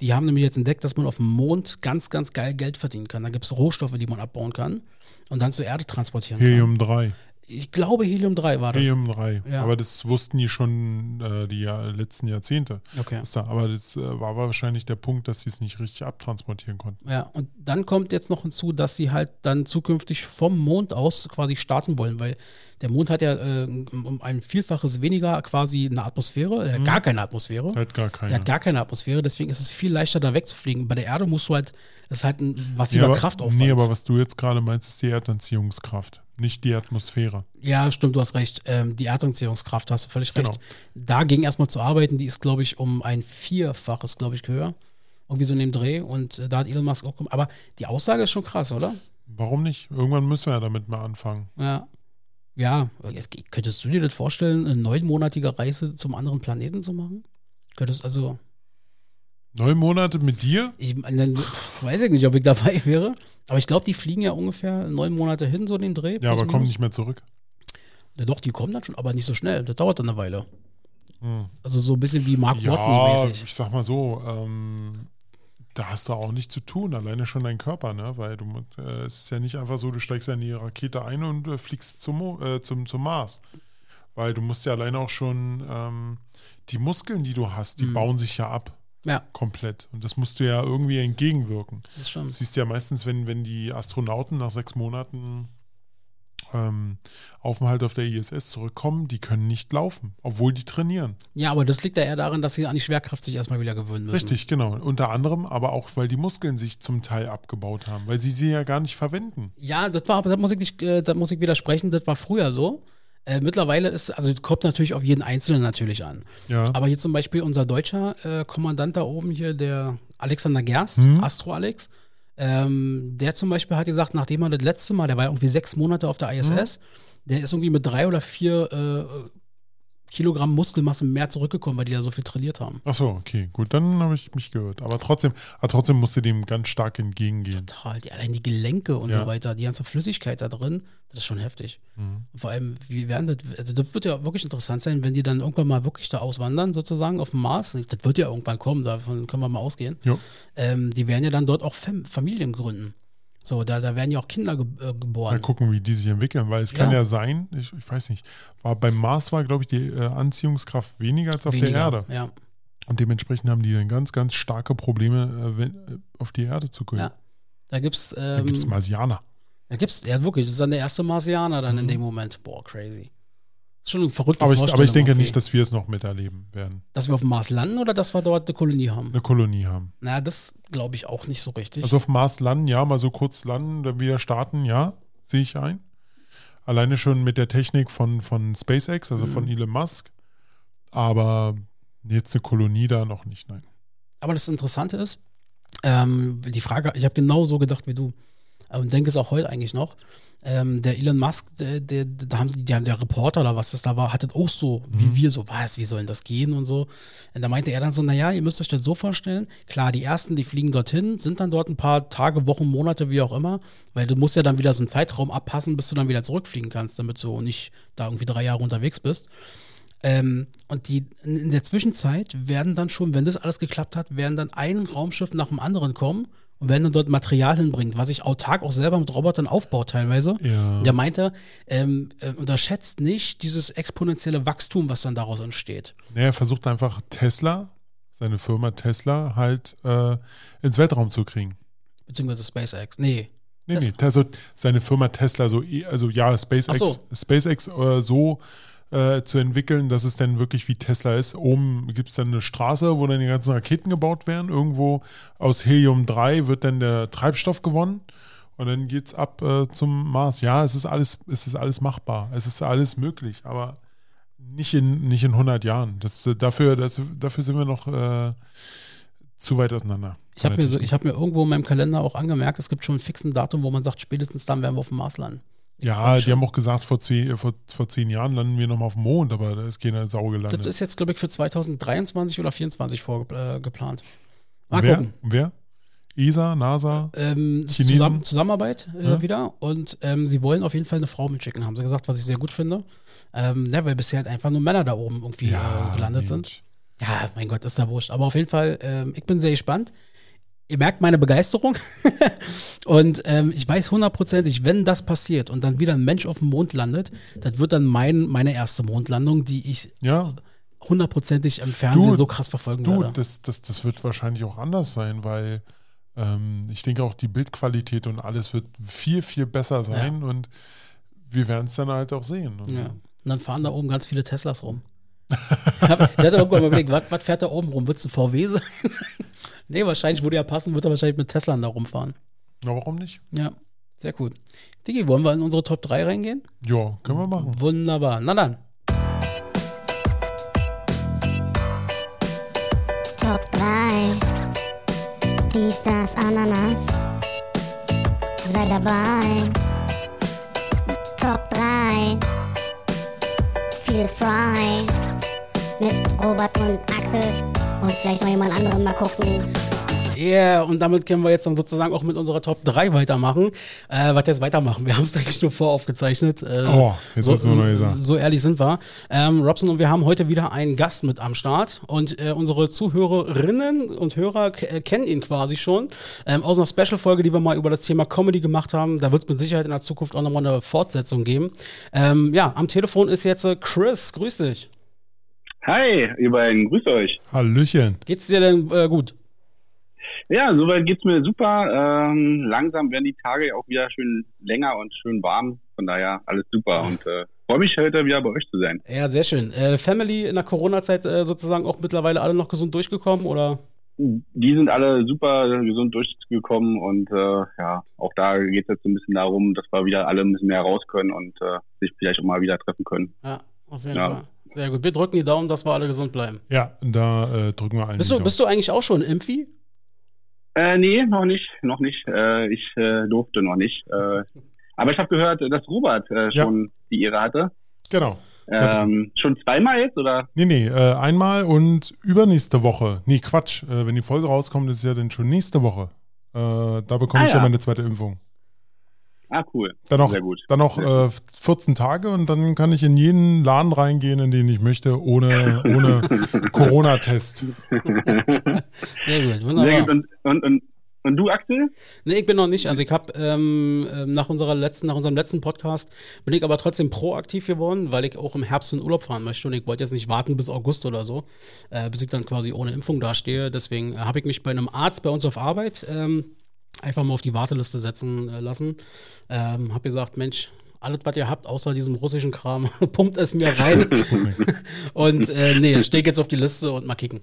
S1: Die haben nämlich jetzt entdeckt, dass man auf dem Mond ganz, ganz geil Geld verdienen kann. Da gibt es Rohstoffe, die man abbauen kann und dann zur Erde transportieren
S3: Helium 3.
S1: Ich glaube, Helium 3 war das.
S3: Helium 3.
S1: Ja.
S3: Aber das wussten die schon äh, die letzten Jahrzehnte.
S1: Okay.
S3: Da- Aber das äh, war wahrscheinlich der Punkt, dass sie es nicht richtig abtransportieren konnten.
S1: Ja, und dann kommt jetzt noch hinzu, dass sie halt dann zukünftig vom Mond aus quasi starten wollen, weil der Mond hat ja äh, um ein Vielfaches weniger quasi eine Atmosphäre, äh, gar keine Atmosphäre.
S3: Hat gar keine.
S1: Der hat gar keine Atmosphäre, deswegen ist es viel leichter, da wegzufliegen. Bei der Erde musst du halt, das ist halt ein massiver
S3: aber,
S1: Kraftaufwand.
S3: Nee, aber was du jetzt gerade meinst, ist die Erdanziehungskraft, nicht die Atmosphäre.
S1: Ja, stimmt, du hast recht. Ähm, die Erdanziehungskraft, hast du völlig recht.
S3: Genau.
S1: Dagegen erstmal zu arbeiten, die ist, glaube ich, um ein Vierfaches, glaube ich, höher. Irgendwie so in dem Dreh. Und äh, da hat Elon Musk auch kommen. Aber die Aussage ist schon krass, oder?
S3: Warum nicht? Irgendwann müssen wir ja damit mal anfangen.
S1: Ja. Ja, jetzt, könntest du dir das vorstellen, eine neunmonatige Reise zum anderen Planeten zu machen? Könntest also,
S3: Neun Monate mit dir?
S1: ich pf, weiß ich nicht, ob ich dabei wäre, aber ich glaube, die fliegen ja ungefähr neun Monate hin, so den Dreh.
S3: Ja, aber kommen nicht mehr zurück.
S1: Ja, doch, die kommen dann schon, aber nicht so schnell. Das dauert dann eine Weile.
S3: Hm.
S1: Also so ein bisschen wie Mark
S3: Ja,
S1: Watney-mäßig.
S3: ich sag mal so, ähm, da hast du auch nichts zu tun, alleine schon dein Körper, ne? Weil du äh, es ist ja nicht einfach so, du steigst ja in die Rakete ein und äh, fliegst zum, Mo- äh, zum, zum Mars. Weil du musst ja alleine auch schon ähm, die Muskeln, die du hast, die
S1: Mhm.
S3: bauen sich ja ab
S1: Ja,
S3: komplett. Und das musst du ja irgendwie entgegenwirken.
S1: das stimmt.
S3: Das siehst du ja meistens, wenn, wenn die Astronauten nach sechs Monaten ähm, Aufenthalt auf der ISS zurückkommen, die können nicht laufen, obwohl die trainieren.
S1: Ja, aber das liegt ja eher daran, dass sie an die Schwerkraft sich erstmal wieder gewöhnen müssen.
S3: Richtig, genau. Unter anderem aber auch, weil die Muskeln sich zum Teil abgebaut haben, weil sie sie ja gar nicht verwenden.
S1: Ja, das war, aber da muss ich nicht, äh, da muss ich widersprechen, das war früher so. Äh, mittlerweile ist, also kommt natürlich auf jeden Einzelnen natürlich an.
S3: Ja.
S1: Aber hier zum Beispiel unser deutscher äh, Kommandant da oben hier, der Alexander Gerst,
S3: Mhm.
S1: Astro Alex, ähm, der zum Beispiel hat gesagt, nachdem er das letzte Mal, der war irgendwie sechs Monate auf der ISS, der ist irgendwie mit drei oder vier äh, Kilogramm Muskelmasse mehr zurückgekommen, weil die da so viel trainiert haben.
S3: Ach so, okay, gut, dann habe ich mich gehört. Aber trotzdem, aber trotzdem musste dem ganz stark entgegengehen.
S1: Total, die, allein die Gelenke und
S3: Ja.
S1: so weiter, die ganze Flüssigkeit da drin, das ist schon heftig.
S3: Mhm.
S1: Vor allem, wie werden das, also das wird ja wirklich interessant sein, wenn die dann irgendwann mal wirklich da auswandern, sozusagen auf dem Mars. Das wird ja irgendwann kommen, davon können wir mal ausgehen. Ähm, die werden ja dann dort auch Fam Familien gründen. So, da, da werden ja auch Kinder ge äh,
S3: Mal
S1: geboren.
S3: gucken, wie die sich entwickeln, weil es kann
S1: Ja.
S3: ja sein, ich, ich weiß nicht, war beim Mars war, glaube ich, die äh, Anziehungskraft weniger als auf der
S1: Weniger,
S3: Erde.
S1: Ja,
S3: Und dementsprechend haben die dann ganz, ganz starke Probleme, äh, wenn, äh, auf die Erde zu kommen.
S1: ja. Da gibt's,
S3: Dann
S1: ähm,
S3: gibt es Marsianer.
S1: da gibt's, ja wirklich, das ist dann der erste Marsianer dann in
S3: Mhm.
S1: dem Moment. Boah, crazy. Schon eine verrückte
S3: Aber ich, aber ich denke
S1: irgendwie.
S3: nicht, dass wir es noch miterleben werden.
S1: dass wir auf dem Mars landen oder dass wir dort eine Kolonie haben.
S3: Eine Kolonie haben.
S1: Na, das glaube ich auch nicht so richtig.
S3: Also auf dem Mars landen, ja, mal so kurz landen, dann wieder starten, ja, sehe ich ein. Alleine schon mit der Technik von, von SpaceX, also
S1: Mhm.
S3: von Elon Musk. Aber jetzt eine Kolonie da noch nicht, nein.
S1: Aber das Interessante ist, ähm, die Frage, ich habe genau so gedacht wie du und denke es auch heute eigentlich noch. Ähm, der Elon Musk, der, der, da haben sie, der, der Reporter oder was das da war, hat das auch so,
S3: Mhm.
S1: wie wir so, was, wie soll denn das gehen und so. Und da meinte er dann so, naja, ihr müsst euch das so vorstellen, klar, die ersten, die fliegen dorthin, sind dann dort ein paar Tage, Wochen, Monate, wie auch immer, weil du musst ja dann wieder so einen Zeitraum abpassen, bis du dann wieder zurückfliegen kannst, damit du nicht da irgendwie drei Jahre unterwegs bist. Ähm, und die in der Zwischenzeit werden dann schon, wenn das alles geklappt hat, werden dann ein Raumschiff nach dem anderen kommen und werden dann dort Material hinbringen, was ich autark auch selber mit Robotern aufbaut teilweise.
S3: Ja.
S1: Der meinte, ähm, äh, unterschätzt nicht dieses exponentielle Wachstum, was dann daraus entsteht.
S3: Nee, er versucht einfach Tesla, seine Firma Tesla, halt äh, ins Weltraum zu kriegen.
S1: Beziehungsweise SpaceX. Nee.
S3: Nee,
S1: Tesla.
S3: nee, also seine Firma Tesla, so, also ja, SpaceX,
S1: so.
S3: SpaceX äh, so äh, zu entwickeln, dass es dann wirklich wie Tesla ist. Oben gibt es dann eine Straße, wo dann die ganzen Raketen gebaut werden. Irgendwo aus Helium-3 wird dann der Treibstoff gewonnen. Und dann geht es ab äh, zum Mars. Ja, es ist alles, es ist alles machbar. Es ist alles möglich, aber nicht in, nicht in 100 Jahren. Das, dafür, das, dafür sind wir noch äh, zu weit auseinander.
S1: Ich habe mir, so, ich hab mir irgendwo in meinem Kalender auch angemerkt, es gibt schon ein fixen Datum, wo man sagt, spätestens dann werden wir auf dem Mars landen.
S3: Ja, die haben auch gesagt, vor, zehn, vor, vor zehn Jahren landen wir nochmal auf dem Mond, aber da ist keine Sau gelandet.
S1: Das ist jetzt, glaube ich, für 2023 oder 2024 vorgeplant. Mal
S3: wer?
S1: gucken.
S3: Wer? ESA, NASA?
S1: Ähm? Zusammen Zusammenarbeit äh,
S3: Ja.
S1: wieder und ähm, sie wollen auf jeden Fall eine Frau mitschicken, haben sie gesagt, was ich sehr gut finde. Ähm, ja, weil bisher halt einfach nur Männer da oben irgendwie äh, gelandet sind.
S3: Mensch.
S1: Ja, mein Gott, ist da wurscht. Aber auf jeden Fall, ähm, ich bin sehr gespannt. Ihr merkt meine Begeisterung. und ähm, ich weiß hundertprozentig, wenn das passiert und dann wieder ein Mensch auf dem Mond landet, das wird dann mein, meine erste Mondlandung, die ich
S3: Ja,
S1: hundertprozentig im Fernsehen
S3: Du-
S1: so krass verfolgen
S3: du,
S1: werde.
S3: das, das, das wird wahrscheinlich auch anders sein, weil ähm, ich denke auch die Bildqualität und alles wird viel, viel besser sein und wir werden es dann halt auch sehen. Und
S1: Ja. Und dann fahren da oben ganz viele Teslas rum. ich hatte irgendwann mal überlegt, was, was fährt da oben rum? Wird es ein VW sein? nee, wahrscheinlich würde ja passen, wird er wahrscheinlich mit Tesla da rumfahren.
S3: Na, warum nicht?
S1: Ja, sehr gut. Digi, wollen wir in unsere Top 3 reingehen?
S3: Ja, können wir machen.
S1: Wunderbar. Na dann.
S4: Top 3. Dies, das, Ananas. Sei dabei. Top 3. Feel frei. Mit Robert und Axel. Und vielleicht noch jemand anderen mal gucken.
S1: Yeah, und damit können wir jetzt dann sozusagen auch mit unserer Top 3 weitermachen. Äh, was jetzt weitermachen? Wir haben es eigentlich nur voraufgezeichnet. Äh,
S3: Oh, jetzt
S1: so,
S3: hast du neu gesagt.
S1: so ehrlich sind wir. Ähm, Robson und wir haben heute wieder einen Gast mit am Start und äh, unsere Zuhörerinnen und Hörer äh, kennen ihn quasi schon ähm, aus einer Special-Folge, die wir mal über das Thema Comedy gemacht haben. Da wird es mit Sicherheit in der Zukunft auch nochmal eine Fortsetzung geben. Ähm, ja, am Telefon ist jetzt äh, Chris. Grüß dich.
S2: Hi, ihr beiden, grüßt euch.
S3: Hallöchen.
S1: Geht's dir denn äh, gut?
S2: Ja, soweit geht's mir super. Ähm, langsam werden die Tage auch wieder schön länger und schön warm. Von daher alles super und äh, freue mich heute wieder bei euch zu sein.
S1: Ja, sehr schön. Äh, Family in der Corona-Zeit äh, sozusagen auch mittlerweile alle noch gesund durchgekommen oder?
S2: Die sind alle super gesund durchgekommen und äh, ja, auch da geht's jetzt so ein bisschen darum, dass wir wieder alle ein bisschen mehr raus können und äh, sich vielleicht auch mal wieder treffen können.
S1: Ja, auf jeden
S2: Ja.
S1: Fall. Sehr gut. Wir drücken die Daumen, dass wir alle gesund bleiben.
S3: Ja, da äh, drücken wir einen.
S1: Bist du, bist du eigentlich auch schon Impfi?
S2: Äh, nee, noch nicht, noch nicht. Äh, ich äh, durfte noch nicht. Äh, aber ich habe gehört, dass Robert äh,
S3: Ja.
S2: schon die Ehre hatte.
S3: Genau.
S2: Ähm, schon zweimal jetzt, oder?
S3: Nee, nee, äh, einmal und übernächste Woche. Nee, Quatsch. Äh, wenn die Folge rauskommt, ist es ja dann schon nächste Woche. Äh, da bekomme
S2: Ah,
S3: ich ja
S2: ja.
S3: meine zweite Impfung.
S2: Ah, cool.
S3: Dann noch,
S2: Sehr gut.
S3: dann noch
S2: Sehr
S3: äh, 14 Tage und dann kann ich in jeden Laden reingehen, in den ich möchte, ohne, ohne Corona-Test.
S1: Sehr gut,
S2: Sehr
S1: wunderbar.
S2: gut. Und, und, und, und du, Axel?
S1: Nee, ich bin noch nicht. Also ich habe ähm, ähm, nach unserer letzten, nach unserem letzten Podcast bin ich aber trotzdem proaktiv geworden, weil ich auch im Herbst in Urlaub fahren möchte und ich wollte jetzt nicht warten bis August oder so, äh, bis ich dann quasi ohne Impfung dastehe. Deswegen äh, habe ich mich bei einem Arzt bei uns auf Arbeit ähm, einfach mal auf die Warteliste setzen äh, lassen. Ähm, habe gesagt, Mensch, alles, was ihr habt, außer diesem russischen Kram, pumpt es mir rein. und äh, nee, stehe ich jetzt auf die Liste und mal kicken.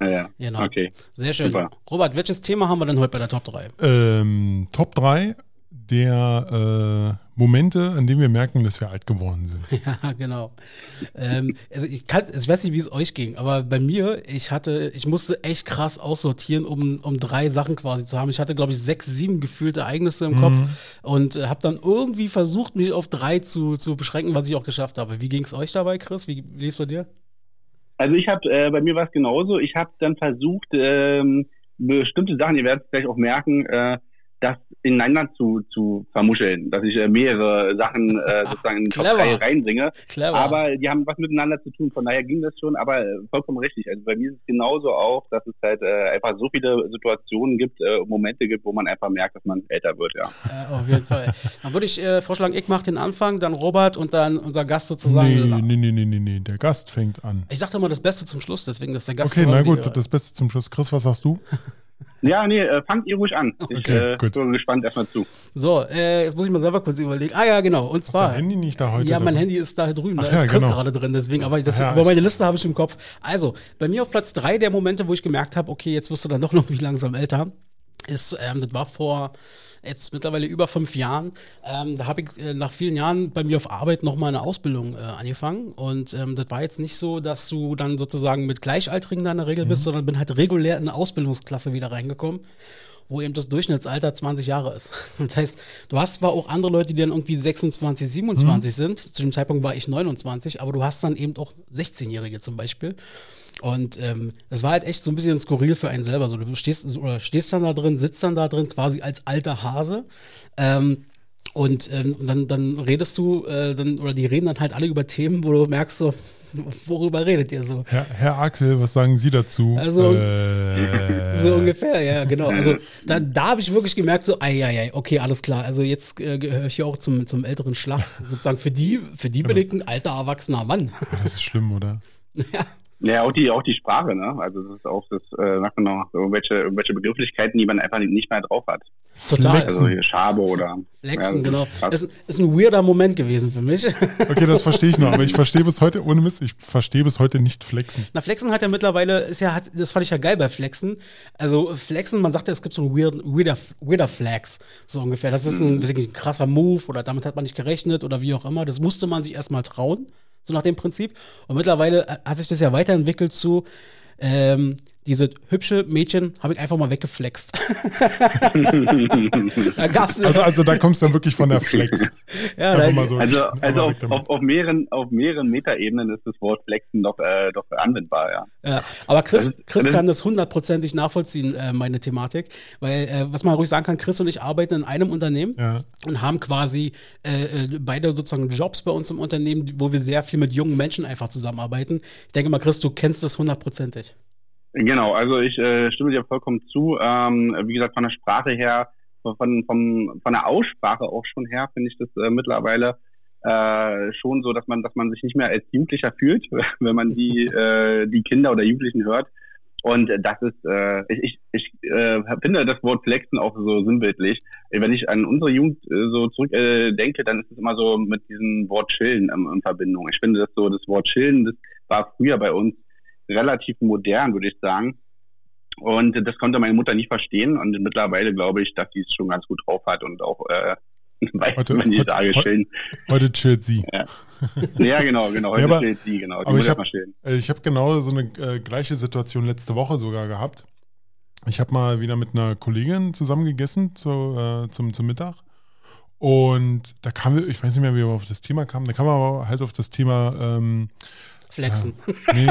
S2: Ja, ja.
S1: Genau.
S2: Okay.
S1: Sehr schön.
S2: Super.
S1: Robert, welches Thema haben wir denn heute bei der Top 3?
S3: Ähm, Top 3 der äh, Momente, an denen wir merken, dass wir alt geworden sind.
S1: Ja, genau. ähm, also ich, kann, ich weiß nicht, wie es euch ging, aber bei mir, ich hatte, ich musste echt krass aussortieren, um, um drei Sachen quasi zu haben. Ich hatte, glaube ich, sechs, sieben gefühlte Ereignisse im Kopf und äh, habe dann irgendwie versucht, mich auf drei zu, zu beschränken, was ich auch geschafft habe. Wie ging es euch dabei, Chris? Wie lief es bei dir?
S2: Also ich habe, äh, bei mir war es genauso. Ich habe dann versucht, ähm, bestimmte Sachen, ihr werdet es gleich auch merken, äh, das ineinander zu, zu vermuscheln, dass ich äh, mehrere Sachen äh, sozusagen in die Top
S1: Clever.
S2: 3 reinbringe.
S1: Clever.
S2: Aber die haben was miteinander zu tun, von daher ging das schon, aber äh, vollkommen richtig. Also bei mir ist es genauso auch, dass es halt äh, einfach so viele Situationen gibt, äh, Momente gibt, wo man einfach merkt, dass man älter wird, ja.
S1: Auf jeden Fall. Dann würde ich äh, vorschlagen, ich mache den Anfang, dann Robert und dann unser Gast sozusagen.
S3: Nee, nee, nee, nee, nee, nee. Der Gast fängt an.
S1: Ich dachte immer das Beste zum Schluss, deswegen dass der Gast.
S3: Okay, na gut, das Beste zum Schluss. Chris, was sagst du?
S2: Ja, nee, äh, fangt ihr ruhig an. Ich
S3: Okay,
S2: äh,
S3: gut.
S2: bin gespannt erstmal zu.
S1: So, äh, jetzt muss ich mal selber kurz überlegen. Ah ja, genau. Und
S3: Ist
S1: zwar.
S3: dein Handy nicht da heute?
S1: Ja, mein
S3: drin?
S1: Handy ist da drüben, da
S3: Ach ja,
S1: ist Chris
S3: genau.
S1: gerade drin, deswegen, aber das,
S3: ja,
S1: über meine. Liste habe ich im Kopf. Also, bei mir auf Platz drei der Momente, wo ich gemerkt habe, okay, jetzt wirst du dann doch noch wie langsam älter, ist, ähm, das war vor jetzt mittlerweile über fünf Jahren. Ähm, da habe ich äh, nach vielen Jahren bei mir auf Arbeit noch mal eine Ausbildung äh, angefangen. Und ähm, das war jetzt nicht so, dass du dann sozusagen mit Gleichaltrigen da in der Regel
S3: Mhm.
S1: bist, sondern bin halt regulär in eine Ausbildungsklasse wieder reingekommen wo eben das Durchschnittsalter 20 Jahre ist. Das heißt, du hast zwar auch andere Leute, die dann irgendwie 26, 27 sind. Zu dem Zeitpunkt war ich 29, aber du hast dann eben auch 16-Jährige zum Beispiel. Und ähm, das war halt echt so ein bisschen skurril für einen selber. So, du stehst, oder stehst dann da drin, sitzt dann da drin, quasi als alter Hase. Ähm, und ähm, dann, dann redest du, äh, dann, oder die reden dann halt alle über Themen, wo du merkst, so, worüber redet ihr so?
S3: Herr, Herr Axel, was sagen Sie dazu?
S1: Also-
S3: äh,
S1: So ungefähr, ja, genau. Also da, da habe ich wirklich gemerkt, so, ei, ei, ei, okay, alles klar. Also jetzt äh, gehöre ich hier auch zum, zum älteren Schlag. Sozusagen für die, für die bin ich ein alter, erwachsener Mann.
S3: Das ist schlimm, oder?
S1: ja.
S2: Ja, auch die, auch die Sprache, ne? Also das ist auch das, äh, sagt man noch, irgendwelche, irgendwelche Begrifflichkeiten, die man einfach nicht mehr drauf hat.
S1: Total.
S3: Flexen.
S2: Also hier Schabe oder
S1: Flexen,
S2: ja,
S1: genau. Das ist, ist ein weirder Moment gewesen für mich.
S3: Okay, das verstehe ich noch, aber ich verstehe bis heute, ohne Mist, ich verstehe bis heute nicht flexen.
S1: Na, Flexen hat ja mittlerweile, ist ja, hat, das fand ich ja geil bei Flexen. Also Flexen, man sagt ja, es gibt so einen weird, weirder, weirder Flex, so ungefähr. Das ist ein, nicht, ein krasser Move oder damit hat man nicht gerechnet oder wie auch immer. Das musste man sich erstmal trauen, so nach dem Prinzip. Und mittlerweile äh, hat sich das ja weiterentwickelt zu, ähm, diese hübsche Mädchen habe ich einfach mal weggeflext. da gab's eine,
S3: Also, also da kommst du dann wirklich von der Flex.
S1: ja,
S3: Einfach
S1: da,
S3: mal so.
S2: Also, also auf, auf, auf, mehreren, auf mehreren Metaebenen ist das Wort Flexen doch, äh, doch anwendbar, ja.
S1: Ja, aber Chris,
S2: ist-
S1: Chris
S2: das-
S1: kann das hundertprozentig nachvollziehen, äh, meine Thematik. Weil, äh, was man ruhig sagen kann, Chris und ich arbeiten in einem Unternehmen
S3: Ja.
S1: und haben quasi äh, äh, beide sozusagen Jobs bei uns im Unternehmen, wo wir sehr viel mit jungen Menschen einfach zusammenarbeiten. Ich denke mal, Chris, du kennst das hundertprozentig.
S2: Genau, also ich äh, stimme dir vollkommen zu. Ähm, wie gesagt, von der Sprache her, von, von, von der Aussprache auch schon her, finde ich das äh, mittlerweile äh, schon so, dass man, dass man sich nicht mehr als Jugendlicher fühlt, wenn man die, äh, die Kinder oder Jugendlichen hört. Und das ist, äh, ich, ich, ich äh, finde das Wort Flexen auch so sinnbildlich. Wenn ich an unsere Jugend äh, so zurück äh, dann ist es immer so mit diesem Wort Chillen ähm, in Verbindung. Ich finde das so, das Wort Chillen, das war früher bei uns relativ modern, würde ich sagen. Und das konnte meine Mutter nicht verstehen. Und mittlerweile glaube ich, dass sie es schon ganz gut drauf hat und auch äh, weiß,
S3: Heute-
S2: wenn sage,
S3: heute-
S2: chillen.
S3: Heute chillt sie.
S2: Ja, genau, genau. Heute
S3: Ja, aber-
S2: chillt sie, genau. Die
S3: aber ich hab-
S2: chillen.
S3: Äh, habe genau so eine äh, gleiche Situation letzte Woche sogar gehabt. Ich habe mal wieder mit einer Kollegin zusammen gegessen zu, äh, zum, zum Mittag. Und da kam, wir- ich weiß nicht mehr, wie wir auf das Thema kamen, da kam wir aber halt auf das Thema, ähm,
S1: Flexen.
S3: nee,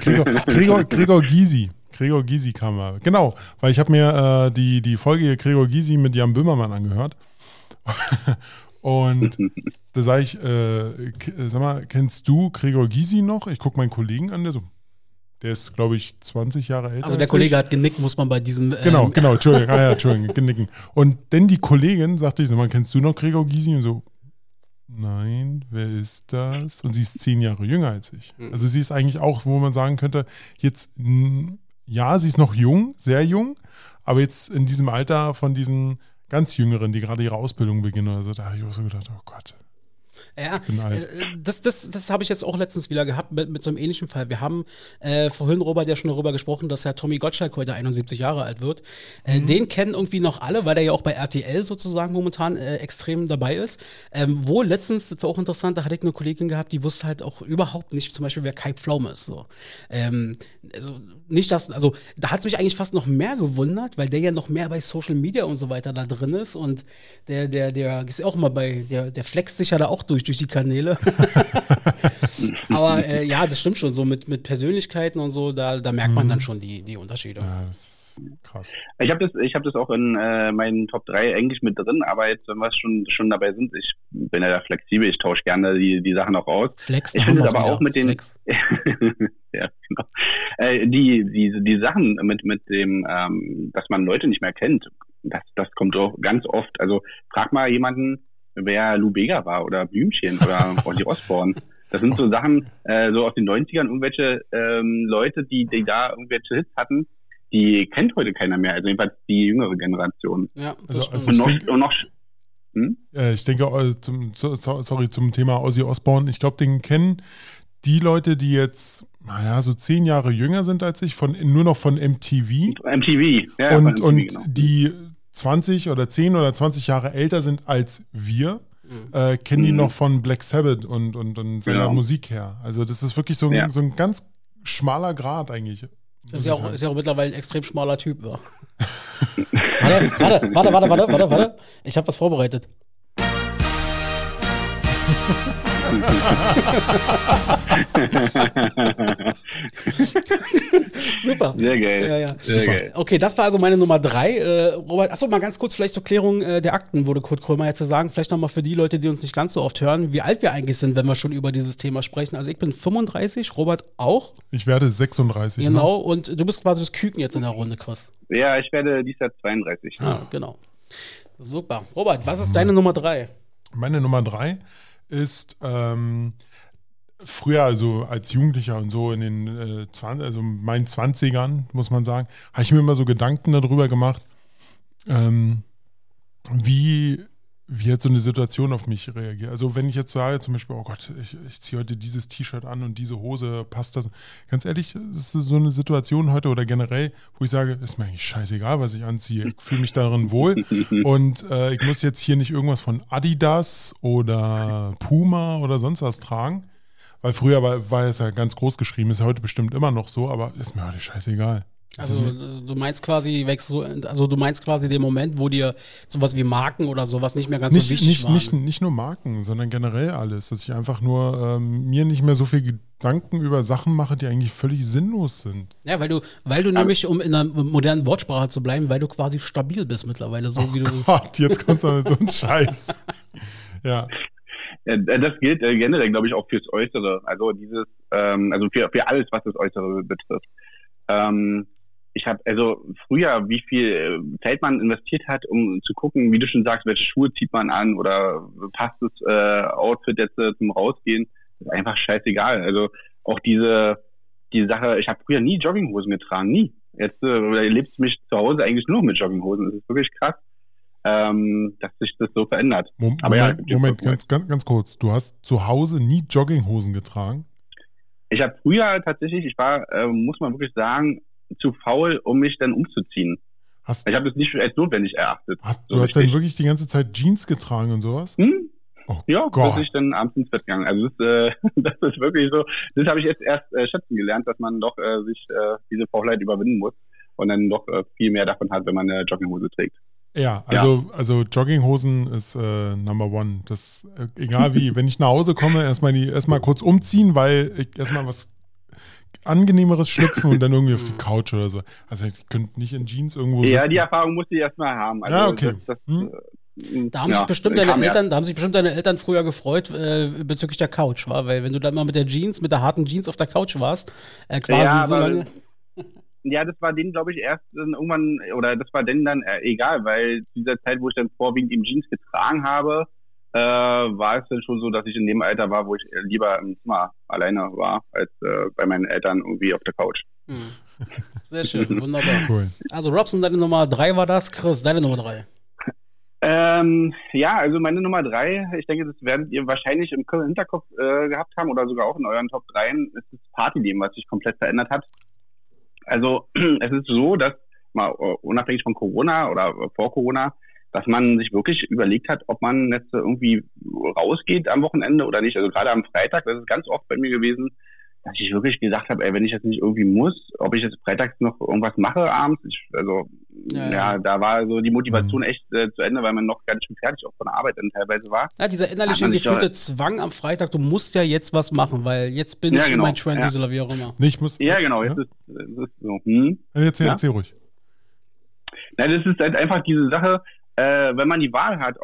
S3: Gregor, Gregor, Gregor Gysi. Gregor Gysi kam mal. Genau, weil ich habe mir äh, die, die Folge Gregor Gysi mit Jan Böhmermann angehört. Und da sage ich, äh, sag mal, kennst du Gregor Gysi noch? Ich gucke meinen Kollegen an, der so, der ist, glaube ich, 20 Jahre älter.
S1: Also der Kollege
S3: ich.
S1: hat genickt, muss man bei diesem. ähm,
S3: Genau, genau, Entschuldigung, ah, ja, Entschuldigung, genicken. Und denn die Kollegin sagte ich, sag mal, kennst du noch Gregor Gysi? Und so, nein, wer ist das? Und sie ist zehn Jahre jünger als ich.
S1: Mhm.
S3: Also sie ist eigentlich auch, wo man sagen könnte, jetzt, ja, sie ist noch jung, sehr jung, aber jetzt in diesem Alter von diesen ganz Jüngeren, die gerade ihre Ausbildung beginnen oder so, da habe ich auch so gedacht, oh Gott.
S1: Ja, äh, das, das, das habe ich jetzt auch letztens wieder gehabt mit, mit so einem ähnlichen Fall. Wir haben äh, vorhin, Robert, ja schon darüber gesprochen, dass Herr Tommy Gottschalk heute 71 Jahre alt wird. Äh,
S3: Mhm.
S1: Den kennen irgendwie noch alle, weil der ja auch bei RTL sozusagen momentan äh, extrem dabei ist. Ähm, wo letztens, das war auch interessant, da hatte ich eine Kollegin gehabt, die wusste halt auch überhaupt nicht, zum Beispiel, wer Kai Pflaume ist. So. Ähm, also nicht das, also da hat es mich eigentlich fast noch mehr gewundert, weil der ja noch mehr bei Social Media und so weiter da drin ist und der, der, der ist ja auch immer bei, der, der flext sich ja da auch durch, durch die Kanäle. Aber äh, ja, das stimmt schon, so mit, mit Persönlichkeiten und so, da, da merkt man dann schon die, die Unterschiede.
S3: Ja, das ist, krass.
S2: Ich habe das, ich hab das auch in äh, meinen Top 3 eigentlich mit drin, aber jetzt, wenn wir schon, schon dabei sind, ich bin ja da flexibel, ich tausche gerne die, die Sachen auch aus.
S1: Flex,
S2: Ich finde es aber auch mit den
S1: Flex.
S2: ja, genau. Äh, die, die, die Sachen mit, mit dem, ähm, dass man Leute nicht mehr kennt, das, das kommt auch ganz oft. Also frag mal jemanden, wer Lou Bega war oder Blümchen oder Ozzy Osbourne. Das sind so Sachen, äh, so aus den 90ern, irgendwelche ähm, Leute, die, die da irgendwelche Hits hatten, die kennt heute keiner mehr, also jedenfalls die jüngere Generation.
S1: Ja, das
S3: Also- also
S2: Und
S3: Ich
S2: noch,
S3: denk-
S2: und noch hm?
S3: Äh, ich denke, äh, zum, so, so- sorry, zum Thema Ozzy Osbourne, ich glaube, den kennen die Leute, die jetzt, naja, so zehn Jahre jünger sind als ich, von, nur noch von MTV.
S2: MTV. Ja,
S3: und
S2: MTV,
S3: und
S2: genau.
S3: die 20 oder 10 oder 20 Jahre älter sind als wir,
S1: Mhm.
S3: äh, kennen die
S2: Mhm.
S3: noch von Black Sabbath und, und, und seiner
S2: Genau.
S3: Musik her. Also das ist wirklich so ein,
S2: Ja.
S3: so ein ganz schmaler Grad eigentlich.
S1: Ist ja, auch, ist ja auch mittlerweile ein extrem schmaler Typ. Ja. warte, warte, warte, warte, warte, warte, warte. Ich habe was vorbereitet. Super.
S2: Sehr geil.
S1: Ja, ja.
S2: Sehr geil.
S1: Okay, das war also meine Nummer drei. Äh, Robert, achso, mal ganz kurz vielleicht zur Klärung äh, der Akten, würde Kurt Krömer jetzt sagen. Vielleicht nochmal für die Leute, die uns nicht ganz so oft hören, wie alt wir eigentlich sind, wenn wir schon über dieses Thema sprechen. Also ich bin 35, Robert auch.
S3: Ich werde 36.
S1: Genau. Und du bist quasi das Küken jetzt in der Runde, Chris.
S2: Ja, ich werde dies Jahr 32.
S1: Ah, genau. Super. Robert, was ist deine Nummer drei?
S3: Ne? Meine Nummer drei ist ähm, früher, also als Jugendlicher und so in den äh, 20, also meinen 20ern, muss man sagen, habe ich mir immer so Gedanken darüber gemacht, ähm, wie, wie jetzt so eine Situation auf mich reagiert. Also wenn ich jetzt sage, zum Beispiel, oh Gott, ich, ich ziehe heute dieses T-Shirt an und diese Hose, passt das? Ganz ehrlich, es ist so eine Situation heute oder generell, wo ich sage, ist mir eigentlich scheißegal, was ich anziehe. Ich fühle mich darin wohl und äh, ich muss jetzt hier nicht irgendwas von Adidas oder Puma oder sonst was tragen. Weil früher war, war es ja ganz groß geschrieben, ist ja heute bestimmt immer noch so, aber ist mir heute scheißegal.
S1: Also
S3: mir-
S1: du meinst quasi, also du meinst quasi den Moment, wo dir sowas wie Marken oder sowas nicht mehr ganz
S3: nicht,
S1: so wichtig
S3: nicht,
S1: waren.
S3: nicht, nicht nur Marken, sondern generell alles. Dass ich einfach nur ähm, mir nicht mehr so viel Gedanken über Sachen mache, die eigentlich völlig sinnlos sind.
S1: Ja, weil du, weil du nämlich, um in einer modernen Wortsprache zu bleiben, weil du quasi stabil bist mittlerweile, so wie du.
S3: Gott, jetzt kommst du mit so einem Scheiß. Ja,
S2: Ja, das gilt äh, generell, glaube ich, auch fürs Äußere. Also dieses, ähm, also für, für alles, was das Äußere betrifft. Ähm, ich habe also früher, wie viel äh, Zeit man investiert hat, um zu gucken, wie du schon sagst, welche Schuhe zieht man an oder passt das äh, Outfit jetzt äh, zum Rausgehen, ist einfach scheißegal. Also auch diese die Sache, ich habe früher nie Jogginghosen getragen, nie. Jetzt äh, lebst mich zu Hause eigentlich nur mit Jogginghosen. Das ist wirklich krass, ähm, dass sich das so verändert.
S3: Mom
S2: Aber ja,
S3: Moment, Moment ganz, ganz, ganz kurz. Du hast zu Hause nie Jogginghosen getragen?
S2: Ich habe früher tatsächlich, ich war, äh, muss man wirklich sagen, zu faul, um mich dann umzuziehen.
S3: Hast,
S2: Ich habe das nicht als notwendig erachtet.
S3: hast,
S2: so
S3: du hast dann wirklich die ganze Zeit Jeans getragen und sowas?
S2: Hm?
S3: Oh
S2: Ja,
S3: Gott.
S2: bis ich dann abends ins Bett gegangen. Also das, äh, das ist wirklich so. Das habe ich jetzt erst äh, schätzen gelernt, dass man doch äh, sich äh, diese Faulheit überwinden muss und dann doch äh, viel mehr davon hat, wenn man eine Jogginghose trägt.
S3: Ja, also, also Jogginghosen ist äh, Number One. Das, äh, egal wie, wenn ich nach Hause komme, erstmal die, erstmal kurz umziehen, weil ich erstmal was angenehmeres schlüpfen und dann irgendwie auf die Couch oder so. Also ich könnte nicht in Jeans irgendwo
S2: Ja,
S3: sitzen.
S2: die Erfahrung musste ich erstmal haben. Also
S3: Ja, okay.
S2: Das, das,
S3: Hm.
S2: äh,
S1: Da haben,
S2: ja,
S1: sich bestimmt deine
S2: kam erst.
S1: Eltern, da haben sich bestimmt deine Eltern früher gefreut äh, bezüglich der Couch, war, weil wenn du dann mal mit der Jeans, mit der harten Jeans auf der Couch warst, äh, quasi
S2: Ja,
S1: so
S2: aber-
S1: lange.
S2: Ja, das war denen, glaube ich, erst dann irgendwann, oder das war denen dann äh, egal, weil zu dieser Zeit, wo ich dann vorwiegend eben Jeans getragen habe, äh, war es dann schon so, dass ich in dem Alter war, wo ich äh, lieber im Zimmer alleine war, als äh, bei meinen Eltern irgendwie auf der Couch.
S1: Hm. Sehr schön, wunderbar.
S3: Cool.
S1: Also Robson, deine Nummer drei war das, Chris, deine Nummer drei.
S2: Ähm, ja, also meine Nummer drei, ich denke, das werdet ihr wahrscheinlich im Hinterkopf äh, gehabt haben oder sogar auch in euren Top 3, ist das Partyleben, was sich komplett verändert hat. Also es ist so, dass mal äh, unabhängig von Corona oder äh, vor Corona, dass man sich wirklich überlegt hat, ob man jetzt irgendwie rausgeht am Wochenende oder nicht. Also gerade am Freitag, das ist ganz oft bei mir gewesen, dass ich wirklich gesagt habe, ey, wenn ich jetzt nicht irgendwie muss, ob ich jetzt freitags noch irgendwas mache abends. Ich, also
S1: Ja,
S2: ja,
S1: ja.
S2: da war so die Motivation echt äh, zu Ende, weil man noch gar nicht schon fertig auch von der Arbeit dann teilweise war.
S1: Ja, dieser innerliche gefühlte Zwang am Freitag, du musst ja jetzt was machen, weil jetzt bin
S2: Ja,
S1: ich in
S2: genau,
S1: mein Trend
S2: ja.
S1: oder wie auch immer.
S3: Nee, ich muss.
S2: Ja, genau, jetzt ist, es ist so. Hm?
S3: Erzähl,
S2: Ja?
S3: erzähl ruhig.
S2: Nein, das ist halt einfach diese Sache, äh, wenn man die Wahl hat,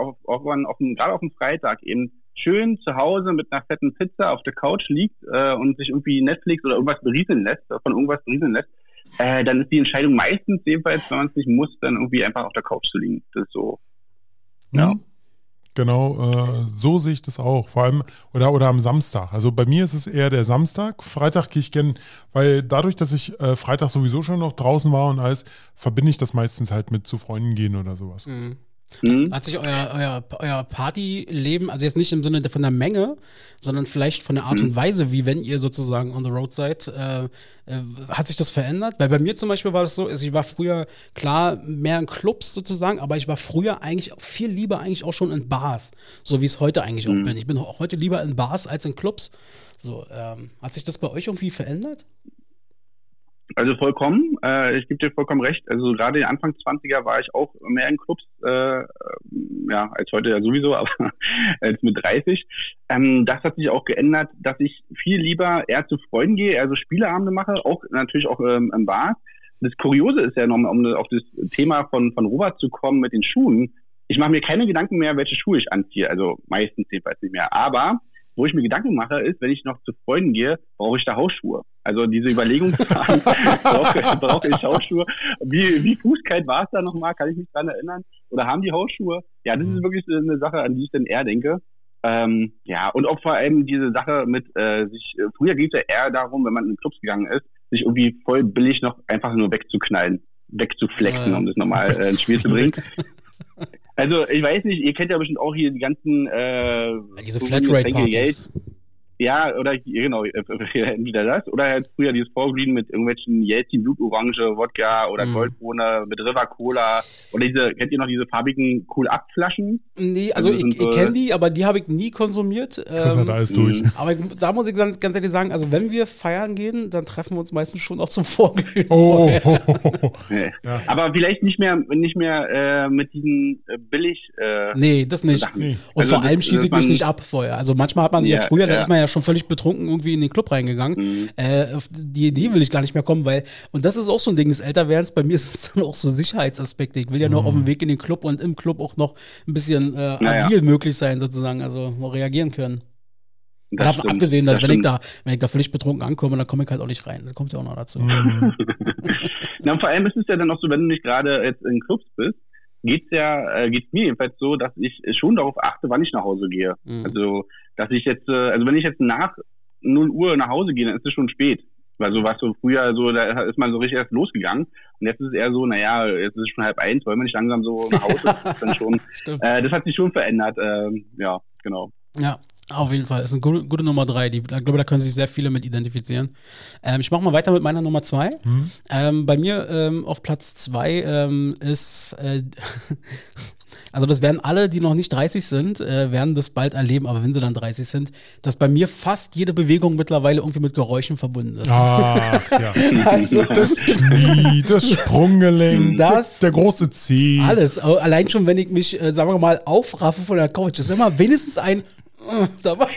S2: man auf dem, gerade auf dem Freitag eben schön zu Hause mit einer fetten Pizza auf der Couch liegt äh, und sich irgendwie Netflix oder irgendwas berieseln lässt, von irgendwas berieseln lässt, äh, dann ist die Entscheidung meistens jedenfalls, wenn man es nicht muss, dann irgendwie einfach auf der Couch zu liegen. Das ist so. Ja.
S3: Mhm. Genau, äh, so sehe ich das auch. Vor allem, oder, oder am Samstag. Also bei mir ist es eher der Samstag. Freitag gehe ich gern, weil dadurch, dass ich äh, Freitag sowieso schon noch draußen war und alles, verbinde ich das meistens halt mit zu Freunden gehen oder sowas.
S1: Mhm.
S2: Mhm.
S1: Hat sich euer, euer, euer Partyleben, also jetzt nicht im Sinne von der Menge, sondern vielleicht von der Art und Weise, wie wenn ihr sozusagen on the road seid, äh, äh, hat sich das verändert? Weil bei mir zum Beispiel war das so, also ich war früher klar mehr in Clubs sozusagen, aber ich war früher eigentlich viel lieber eigentlich auch schon in Bars, so wie es heute eigentlich auch bin. Ich bin auch heute lieber in Bars als in Clubs. So, ähm, hat sich das bei euch irgendwie verändert?
S2: Also vollkommen. Äh, ich gebe dir vollkommen recht. Also gerade in Anfang 20er war ich auch mehr in Clubs, äh, ja, als heute ja sowieso, aber als mit 30. Ähm, das hat sich auch geändert, dass ich viel lieber eher zu Freunden gehe, also Spieleabende mache, auch natürlich auch ähm, im Bar. Das Kuriose ist ja nochmal, um auf das Thema von, von Robert zu kommen mit den Schuhen. Ich mache mir keine Gedanken mehr, welche Schuhe ich anziehe. Also meistens jedenfalls nicht mehr. Aber wo ich mir Gedanken mache, ist, wenn ich noch zu Freunden gehe, brauche ich da Hausschuhe. Also diese Überlegung zu haben, brauche, brauche ich Hausschuhe. Wie, wie fußkalt war es da nochmal? Kann ich mich dran erinnern? Oder haben die Hausschuhe? Ja, das ist wirklich eine Sache, an die ich dann eher denke. Ähm, ja, und auch vor allem diese Sache mit äh, sich, äh, früher ging es ja eher darum, wenn man in Clubs gegangen ist, sich irgendwie voll billig noch einfach nur wegzuknallen, wegzuflexen,
S1: Ja,
S2: um das nochmal äh, ins Spiel zu bringen. Also ich weiß nicht, ihr kennt ja bestimmt auch hier die ganzen äh,
S1: Diese
S2: so.
S1: Flatrate-Partys.
S2: Ja, oder genau, äh, entweder das oder halt früher dieses Vorgreen mit irgendwelchen Yeltsin Blutorange, Wodka oder
S1: Mhm.
S2: Goldbohne mit River Cola oder diese, kennt ihr noch diese farbigen Cool-Up-Flaschen?
S1: Nee, also,
S2: Also
S1: ich, ich kenne die, aber die habe ich nie konsumiert.
S3: Chris hat
S1: Ähm,
S3: alles durch.
S2: Mhm.
S1: aber ich, da muss ich ganz, ganz ehrlich sagen, also wenn wir feiern gehen, dann treffen wir uns meistens schon auch zum Vorglühen.
S3: Oh,
S2: Nee.
S3: Ja.
S2: Aber vielleicht nicht mehr, nicht mehr äh, mit diesen äh, billig äh,
S1: Nee, das nicht.
S3: Nee.
S1: Und
S2: Also
S1: vor allem
S2: das-
S1: schieße ich mich nicht ab vorher. Also manchmal hat man sich ja,
S2: Ja,
S1: früher, da
S2: ja.
S1: ist man ja schon völlig betrunken irgendwie in den Club reingegangen.
S2: Mhm.
S1: Äh, auf die Idee will ich gar nicht mehr kommen, weil, und das ist auch so ein Ding des Älterwerdens, bei mir sind es dann auch so Sicherheitsaspekte. Ich will ja noch auf dem Weg in den Club und im Club auch noch ein bisschen äh,
S2: Naja.
S1: agil möglich sein, sozusagen, also noch reagieren können.
S2: Das
S1: Davon
S2: stimmt,
S1: abgesehen, dass
S2: das
S1: wenn ich da, wenn ich da völlig betrunken ankomme, dann komme ich halt auch nicht rein. Das kommt ja auch noch dazu.
S3: Mhm.
S2: Na, und vor allem ist es ja dann auch so, wenn du nicht gerade jetzt in Clubs bist, geht's ja, äh, geht's mir jedenfalls so, dass ich schon darauf achte, wann ich nach Hause gehe.
S1: Mhm.
S2: Also, dass ich jetzt, äh, also wenn ich jetzt nach 0 Uhr nach Hause gehe, dann ist es schon spät. Weil so was so früher so, da ist man so richtig erst losgegangen. Und jetzt ist es eher so, naja, jetzt ist es schon halb eins, wollen wir nicht langsam so nach Hause? Das, ist dann schon, äh, das hat sich schon verändert. Ähm, ja, genau.
S1: Ja, auf jeden Fall. Ist eine gute, gute Nummer drei. Die, ich glaube, da können sich sehr viele mit identifizieren. Ähm, ich mache mal weiter mit meiner Nummer zwei.
S3: Hm?
S1: Ähm, bei mir ähm, auf Platz zwei ähm, ist, äh, also das werden alle, die noch nicht 30 sind, äh, werden das bald erleben, aber wenn sie dann 30 sind, dass bei mir fast jede Bewegung mittlerweile irgendwie mit Geräuschen verbunden ist.
S3: Ach, ja.
S1: Also
S3: Das Knie, das Sprunggelenk,
S1: Das-
S3: der, große Zeh.
S1: Alles, allein schon, wenn ich mich, äh, sagen wir mal, aufraffe von der Couch, ist immer wenigstens ein dabei.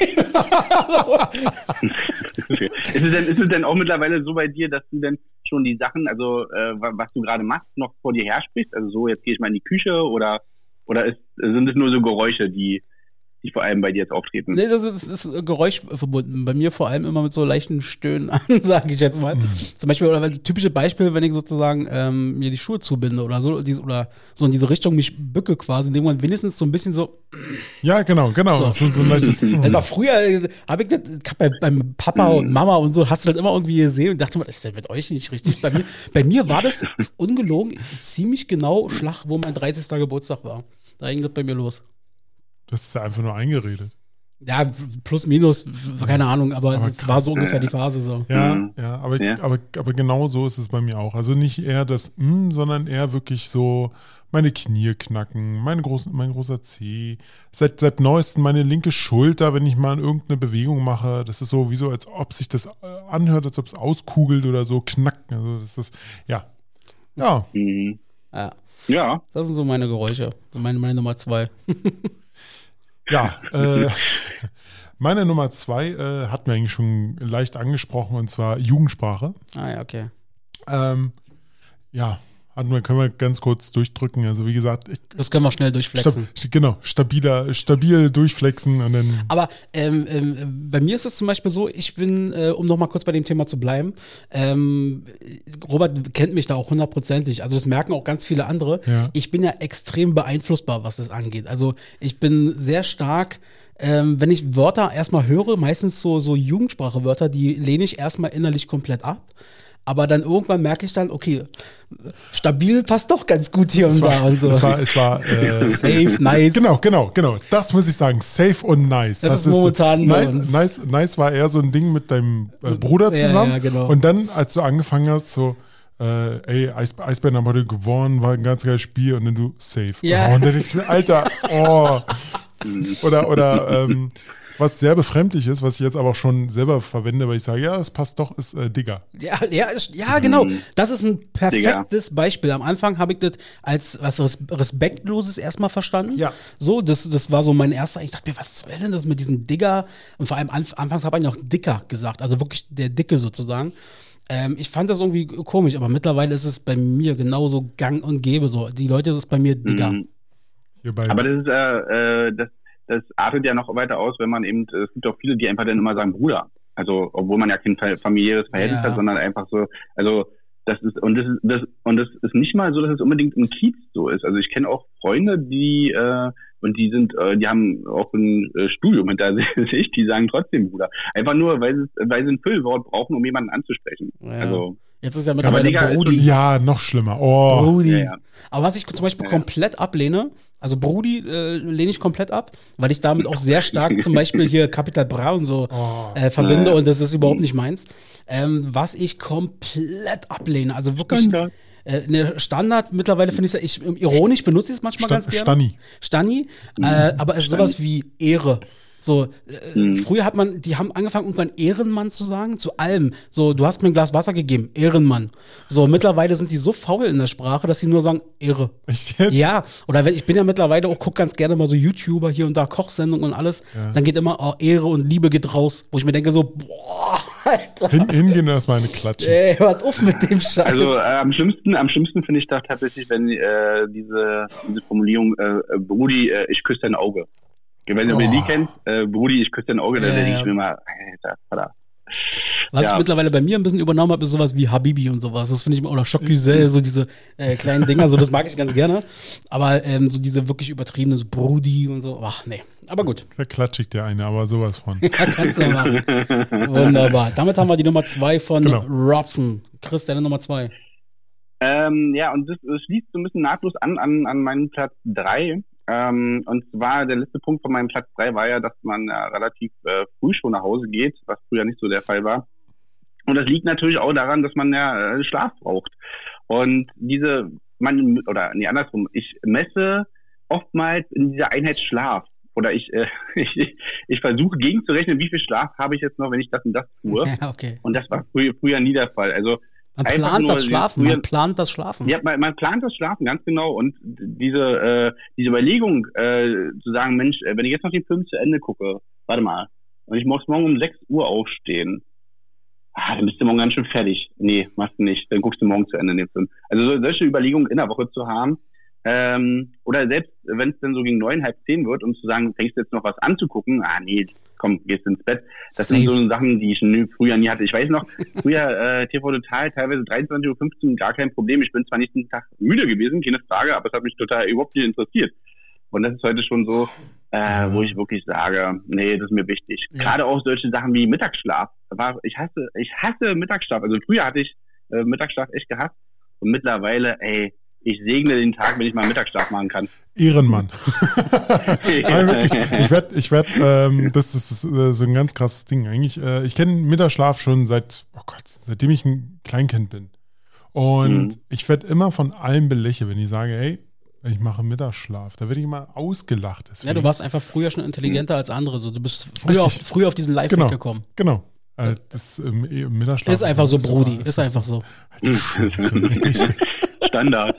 S2: ist, es denn, ist es denn auch mittlerweile so bei dir, dass du denn schon die Sachen, also äh, wa- was du gerade machst, noch vor dir hersprichst? Also so, jetzt gehe ich mal in die Küche oder oder ist, sind es nur so Geräusche, die, die vor allem bei dir jetzt auftreten?
S1: Nee, das ist, das ist Geräusch verbunden. Bei mir vor allem immer mit so leichten Stöhnen an, sage ich jetzt mal. Zum Beispiel, oder weil- typische Beispiel, wenn ich sozusagen ähm, mir die Schuhe zubinde oder so, oder so in diese Richtung mich bücke quasi, in dem Moment wenigstens so ein bisschen so.
S3: Ja, genau, genau.
S1: So.
S3: So, so ein leichtes.
S1: Früher, äh, habe ich das, bei, beim Papa und Mama und so, hast du das immer irgendwie gesehen und dachte mal, ist denn mit euch nicht richtig? Bei mir, bei mir war das ungelogen ziemlich genau Schlag, wo mein 30. Geburtstag war. Da ging das bei mir los.
S3: Das ist ja einfach nur eingeredet.
S1: Ja, plus, minus, keine Ahnung, aber,
S3: Aber
S1: das war so
S2: ja.
S1: ungefähr die Phase so.
S3: Ja,
S2: Mhm.
S3: ja, aber,
S2: Ja.
S3: Aber, aber genau so ist es bei mir auch. Also nicht eher das mm, sondern eher wirklich so meine Knie knacken, meine großen, mein großer Zeh. Seit, seit neuestem meine linke Schulter, wenn ich mal irgendeine Bewegung mache, das ist so wie so, als ob sich das äh, anhört, als ob es auskugelt oder so knacken. Also das ist, ja. Ja,
S2: Mhm.
S1: Ja,
S2: Ja,
S1: das sind so meine Geräusche. Meine, meine Nummer zwei.
S3: Ja, äh, meine Nummer zwei äh, hatten wir eigentlich schon leicht angesprochen und zwar Jugendsprache.
S1: Ah ja, okay.
S3: Ähm, ja, wir, können wir ganz kurz durchdrücken. Also wie gesagt, ich,
S1: Das können wir schnell
S3: stab,
S1: durchflexen.
S3: genau, stabiler, stabil durchflexen und dann.
S1: Aber ähm, ähm, bei mir ist es zum Beispiel so, ich bin, äh, um nochmal kurz bei dem Thema zu bleiben, ähm, Robert kennt mich da auch hundertprozentig, also das merken auch ganz viele andere.
S3: Ja.
S1: Ich bin ja extrem beeinflussbar, was das angeht. Also ich bin sehr stark, ähm, wenn ich Wörter erstmal höre, meistens so, so Jugendsprache-Wörter, die lehne ich erstmal innerlich komplett ab. Aber dann irgendwann merke ich dann, okay, stabil passt doch ganz gut hier
S3: Es
S1: und da
S3: war,
S1: und so.
S3: es war, es war äh,
S1: Safe, nice.
S3: Genau, genau, genau. Das muss ich sagen. Safe und nice.
S1: Das ist momentan
S3: nice, nice, nice war eher so ein Ding mit deinem äh, Bruder
S1: Ja,
S3: zusammen.
S1: ja, genau.
S3: Und dann, als du angefangen hast, so, äh, ey, Eis, Eisbären haben heute gewonnen, war ein ganz geiles Spiel und dann du safe.
S1: Ja.
S3: Oh, und dann denk ich mir, Alter, oh. oder, oder, ähm, was sehr befremdlich ist, was ich jetzt aber auch schon selber verwende, weil ich sage, ja, es passt doch, ist äh, Digger.
S1: Ja, ja, ist- ja, genau.
S2: Mhm.
S1: Das ist ein perfektes Beispiel. Am Anfang habe ich das als was Res Respektloses erstmal verstanden.
S3: Ja.
S1: So, das, das war so mein erster. Ich dachte mir, was soll denn das mit diesem Digger? Und vor allem anf anfangs habe ich noch Dicker gesagt, also wirklich der Dicke sozusagen. Ähm, ich fand das irgendwie komisch, aber mittlerweile ist es bei mir genauso gang und gäbe so. Die Leute ist es bei mir Digger.
S2: Mhm.
S3: Hier bei,
S2: Aber das ist, äh, äh, das, das artet ja noch weiter aus, wenn man eben, es gibt auch viele, die einfach dann immer sagen Bruder. Also, obwohl man ja kein fa- familiäres Verhältnis
S1: Ja.
S2: hat, sondern einfach so, also, das ist, und das ist, das, und das ist nicht mal so, dass es unbedingt im Kiez so ist. Also, ich kenne auch Freunde, die, äh, und die sind, äh, die haben auch ein äh, Studium hinter sich, die sagen trotzdem Bruder. Einfach nur, weil sie, weil sie ein Füllwort brauchen, um jemanden anzusprechen.
S1: Ja.
S2: Also,
S1: Jetzt ist mittlerweile
S2: Digga ist
S1: Brudi.
S3: ja, noch schlimmer. Oh.
S1: Brudi.
S2: Ja, ja.
S1: Aber was ich zum Beispiel
S2: Ja.
S1: komplett ablehne, also Brudi äh, lehne ich komplett ab, weil ich damit auch sehr stark zum Beispiel hier Capital Bra und so
S3: Oh.
S1: äh, verbinde
S2: Ja.
S1: und das ist überhaupt nicht meins. Ähm, was ich komplett ablehne, also wirklich
S2: Standard.
S1: äh, eine Standard, mittlerweile finde ich es, ich, ironisch benutze ich es manchmal
S3: Sta-
S1: ganz gerne.
S3: Stani.
S1: Stani, äh, aber es ist sowas wie Ehre. So, äh,
S2: Mhm.
S1: früher hat man, die haben angefangen, irgendwann Ehrenmann zu sagen, zu allem. So, du hast mir ein Glas Wasser gegeben, Ehrenmann. So, mittlerweile sind die so faul in der Sprache, dass sie nur sagen, Ehre.
S3: Echt jetzt?
S1: Ja, oder wenn, ich bin ja mittlerweile auch, guck ganz gerne mal so YouTuber hier und da, Kochsendungen und alles. Dann geht immer, oh, Ehre und Liebe geht raus. Wo ich mir denke so, boah, Alter.
S3: Hin, hingehen erstmal eine Klatsche.
S1: Ey, hört auf mit dem Scheiß.
S2: Also äh, am schlimmsten, am schlimmsten finde ich da tatsächlich, wenn äh, diese, diese Formulierung äh, äh, Brudi, äh, ich küsse dein Auge. Ich weiß nicht, ob ihr die kennt, äh, Brudi, ich küsse dein Auge, da
S1: Ja,
S2: denke
S1: ja.
S2: ich mir mal, Alter, Vater.
S1: Was
S2: Ja.
S1: ich mittlerweile bei mir ein bisschen übernommen habe, ist sowas wie Habibi und sowas. Das finde ich, oder Choc Güzel, so diese äh, kleinen Dinger, so das mag ich ganz gerne. Aber ähm, so diese wirklich übertriebene, so Brudi und so, ach nee. Aber gut,
S3: Da klatsche ich dir eine, aber sowas von.
S1: ja, kannst du machen. Wunderbar. Damit haben wir die Nummer zwei von
S3: Genau.
S1: Robson. Chris, deine Nummer zwei.
S2: Ähm, ja, und das, das schließt so ein bisschen nahtlos an an, an meinen Platz drei. Ähm, und zwar der letzte Punkt von meinem Platz drei war ja, dass man äh, relativ äh, früh schon nach Hause geht, was früher nicht so der Fall war. Und das liegt natürlich auch daran, dass man ja äh, Schlaf braucht. Und diese, man, oder nee, andersrum, ich messe oftmals in dieser Einheit Schlaf. Oder ich, äh, ich, ich, versuche gegenzurechnen, wie viel Schlaf habe ich jetzt noch, wenn ich das und das tue.
S1: Okay.
S2: Und das war früher, früher nie der Fall. Also
S1: Man
S2: Einfach
S1: plant das Schlafen, man plant das Schlafen.
S2: ja, man, man plant das Schlafen ganz genau und diese, äh, diese Überlegung äh, zu sagen, Mensch, äh, wenn ich jetzt noch den Film zu Ende gucke, warte mal, und ich muss morgen um 6 Uhr aufstehen, ah, dann bist du morgen ganz schön fertig. Nee, machst du nicht, dann guckst du morgen zu Ende den Film. Also so, solche Überlegungen in der Woche zu haben, ähm, oder selbst wenn es dann so gegen neun, halb zehn wird, um zu sagen, fängst du jetzt noch was anzugucken, ah nee, komm, gehst ins Bett. Das sind
S1: Safe.
S2: so Sachen, die ich früher nie hatte. Ich weiß noch, früher äh, TV Total, teilweise 23.15 Uhr, gar kein Problem. Ich bin zwar nicht den Tag müde gewesen, keine Frage, aber es hat mich total überhaupt nicht interessiert. Und das ist heute schon so, äh, wo ich wirklich sage, nee, das ist mir wichtig.
S1: Ja.
S2: Gerade auch solche Sachen wie Mittagsschlaf. War, ich hasse, ich hasse Mittagsschlaf. Also früher hatte ich äh, Mittagsschlaf echt gehasst. Und mittlerweile, ey, ich segne den Tag, wenn ich mal Mittagsschlaf machen kann.
S3: Ehrenmann. Nein, wirklich. Ich werde, ich werd, ähm, das ist äh, so ein ganz krasses Ding. Eigentlich, äh, ich kenne Mittagsschlaf schon seit, oh Gott, seitdem ich ein Kleinkind bin. Und
S2: Mhm.
S3: ich werde immer von allen belächelt, wenn ich sage, hey, ich mache Mittagsschlaf. Da werde ich immer ausgelacht.
S1: Ja,
S3: Deswegen.
S1: du warst einfach früher schon intelligenter als andere. So, du bist früher, auf, früher auf diesen Live
S3: Genau.
S1: gekommen.
S3: Genau. Äh, das ähm, eh- Mittagsschlaf
S1: Ist einfach so,
S3: so
S1: Brudi.
S3: hart.
S1: Ist einfach so.
S3: Halt die Schnauze, echt.
S2: Standard.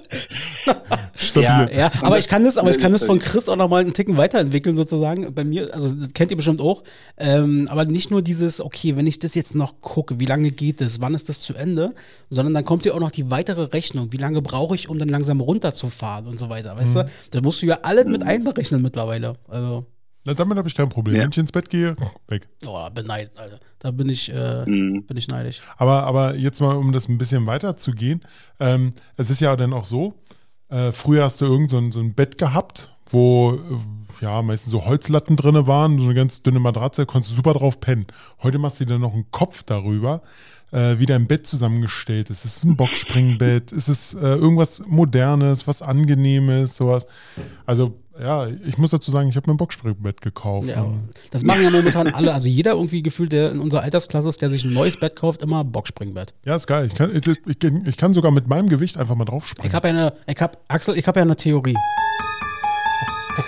S3: Stabil.
S2: Ja.
S1: Ja, aber ich kann das, aber ich kann das von Chris auch noch mal einen Ticken weiterentwickeln sozusagen. Bei mir, also das kennt ihr bestimmt auch. Ähm, aber nicht nur dieses, okay, wenn ich das jetzt noch gucke, wie lange geht das, wann ist das zu Ende, sondern dann kommt ja auch noch die weitere Rechnung. Wie lange brauche ich, um dann langsam runterzufahren und so weiter, weißt du? Da musst du ja alles mit einberechnen mittlerweile. Also,
S3: Na, damit habe ich kein Problem.
S2: Ja.
S3: Wenn ich ins Bett gehe, weg.
S1: oh, da beneidet, Alter. Da bin ich, äh,
S2: Mhm.
S1: bin ich neidisch.
S3: Aber, aber jetzt mal, um das ein bisschen weiter zu gehen. Ähm, es ist ja dann auch so, äh, früher hast du irgend so ein, so ein Bett gehabt, wo äh, ja meistens so Holzlatten drin waren, so eine ganz dünne Matratze, konntest du super drauf pennen. Heute machst du dir noch einen Kopf darüber, äh, wie dein Bett zusammengestellt ist. Ist es ein Boxspringbett? Ist es äh, irgendwas Modernes, was Angenehmes, sowas? Also, ja, ich muss dazu sagen, ich habe mir ein Boxspringbett gekauft.
S1: Ja, das machen ja momentan alle. Also jeder irgendwie gefühlt, der in unserer Altersklasse ist, der sich ein neues Bett kauft, immer Boxspringbett.
S3: ja, ist geil. Ich kann, ich, ich, ich kann sogar mit meinem Gewicht einfach mal drauf springen.
S1: Ich habe ja eine, ich hab, Axel, ich habe ja eine Theorie.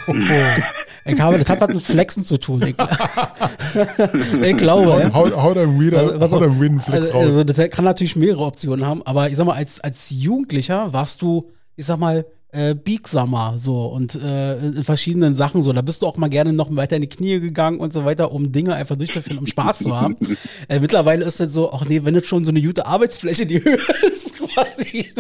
S1: Ich habe, das hat was mit Flexen zu tun. Ich, ich glaube. ja.
S3: Hau, hau deinem Weeder,
S1: Also,
S3: hau
S1: auf.
S3: deinem Weedenflex
S1: also,
S3: raus.
S1: also das kann natürlich mehrere Optionen haben, aber ich sag mal, als, als Jugendlicher warst du, ich sag mal, äh, biegsamer so und äh, in verschiedenen Sachen so. Da bist du auch mal gerne noch weiter in die Knie gegangen und so weiter, um Dinge einfach durchzuführen, um Spaß zu haben. Äh, mittlerweile ist das so, ach nee, wenn das schon so eine gute Arbeitsfläche die Höhe ist, quasi,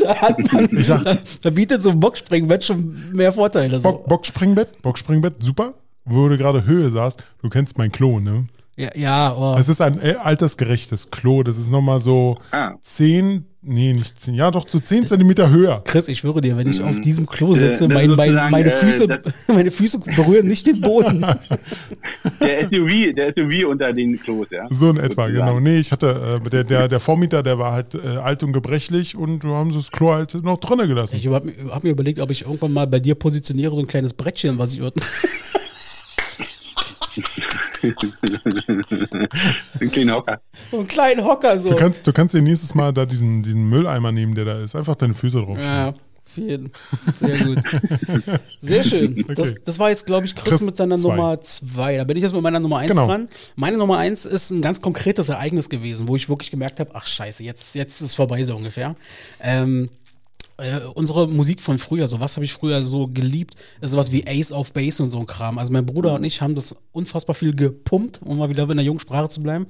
S1: da hat man, da, da bietet so ein Boxspringbett schon mehr Vorteile. So.
S3: Bock, Boxspringbett, Boxspringbett, super. Wo du gerade Höhe saßt, du kennst mein Klo, ne?
S1: Ja, ja oh.
S3: Es ist ein äh, altersgerechtes Klo. Das ist nochmal so
S2: Ah.
S3: 10, nee, nicht 10, ja doch, so 10 Zentimeter höher.
S1: Chris, ich schwöre dir, wenn ich auf diesem Klo sitze,
S2: Äh, das
S1: mein, mein, meine,
S2: äh,
S1: Füße,
S2: das-
S1: meine Füße berühren nicht den Boden.
S2: Der SUV, der SUV unter den Klos, ja.
S3: So in etwa,
S2: Sozusagen.
S3: genau. Nee, ich hatte, äh, der, der, der Vormieter, der war halt äh, alt und gebrechlich und wir haben das Klo halt noch drinnen gelassen.
S1: Ich habe hab mir überlegt, ob ich irgendwann mal bei dir positioniere, so ein kleines Brettchen, was ich unten.
S2: Ein kleiner Hocker.
S1: so einen kleinen Hocker so.
S3: Du kannst, du kannst dir nächstes Mal da diesen, diesen Mülleimer nehmen, der da ist. Einfach deine Füße drauf.
S1: ja, jeden. Sehr gut. Sehr schön. Das,
S3: Okay.
S1: das war jetzt, glaube ich, Chris,
S3: Chris
S1: mit seiner
S3: zwei.
S1: Nummer zwei. Da bin ich jetzt mit meiner Nummer eins
S3: Genau.
S1: dran. Meine Nummer eins ist ein ganz konkretes Ereignis gewesen, wo ich wirklich gemerkt habe, ach scheiße, jetzt, jetzt ist es vorbei so ungefähr. Ähm, äh, unsere Musik von früher, so was habe ich früher so geliebt, ist sowas wie Ace of Base und so ein Kram. Also mein Bruder und ich haben das unfassbar viel gepumpt, um mal wieder in der jungen Sprache zu bleiben.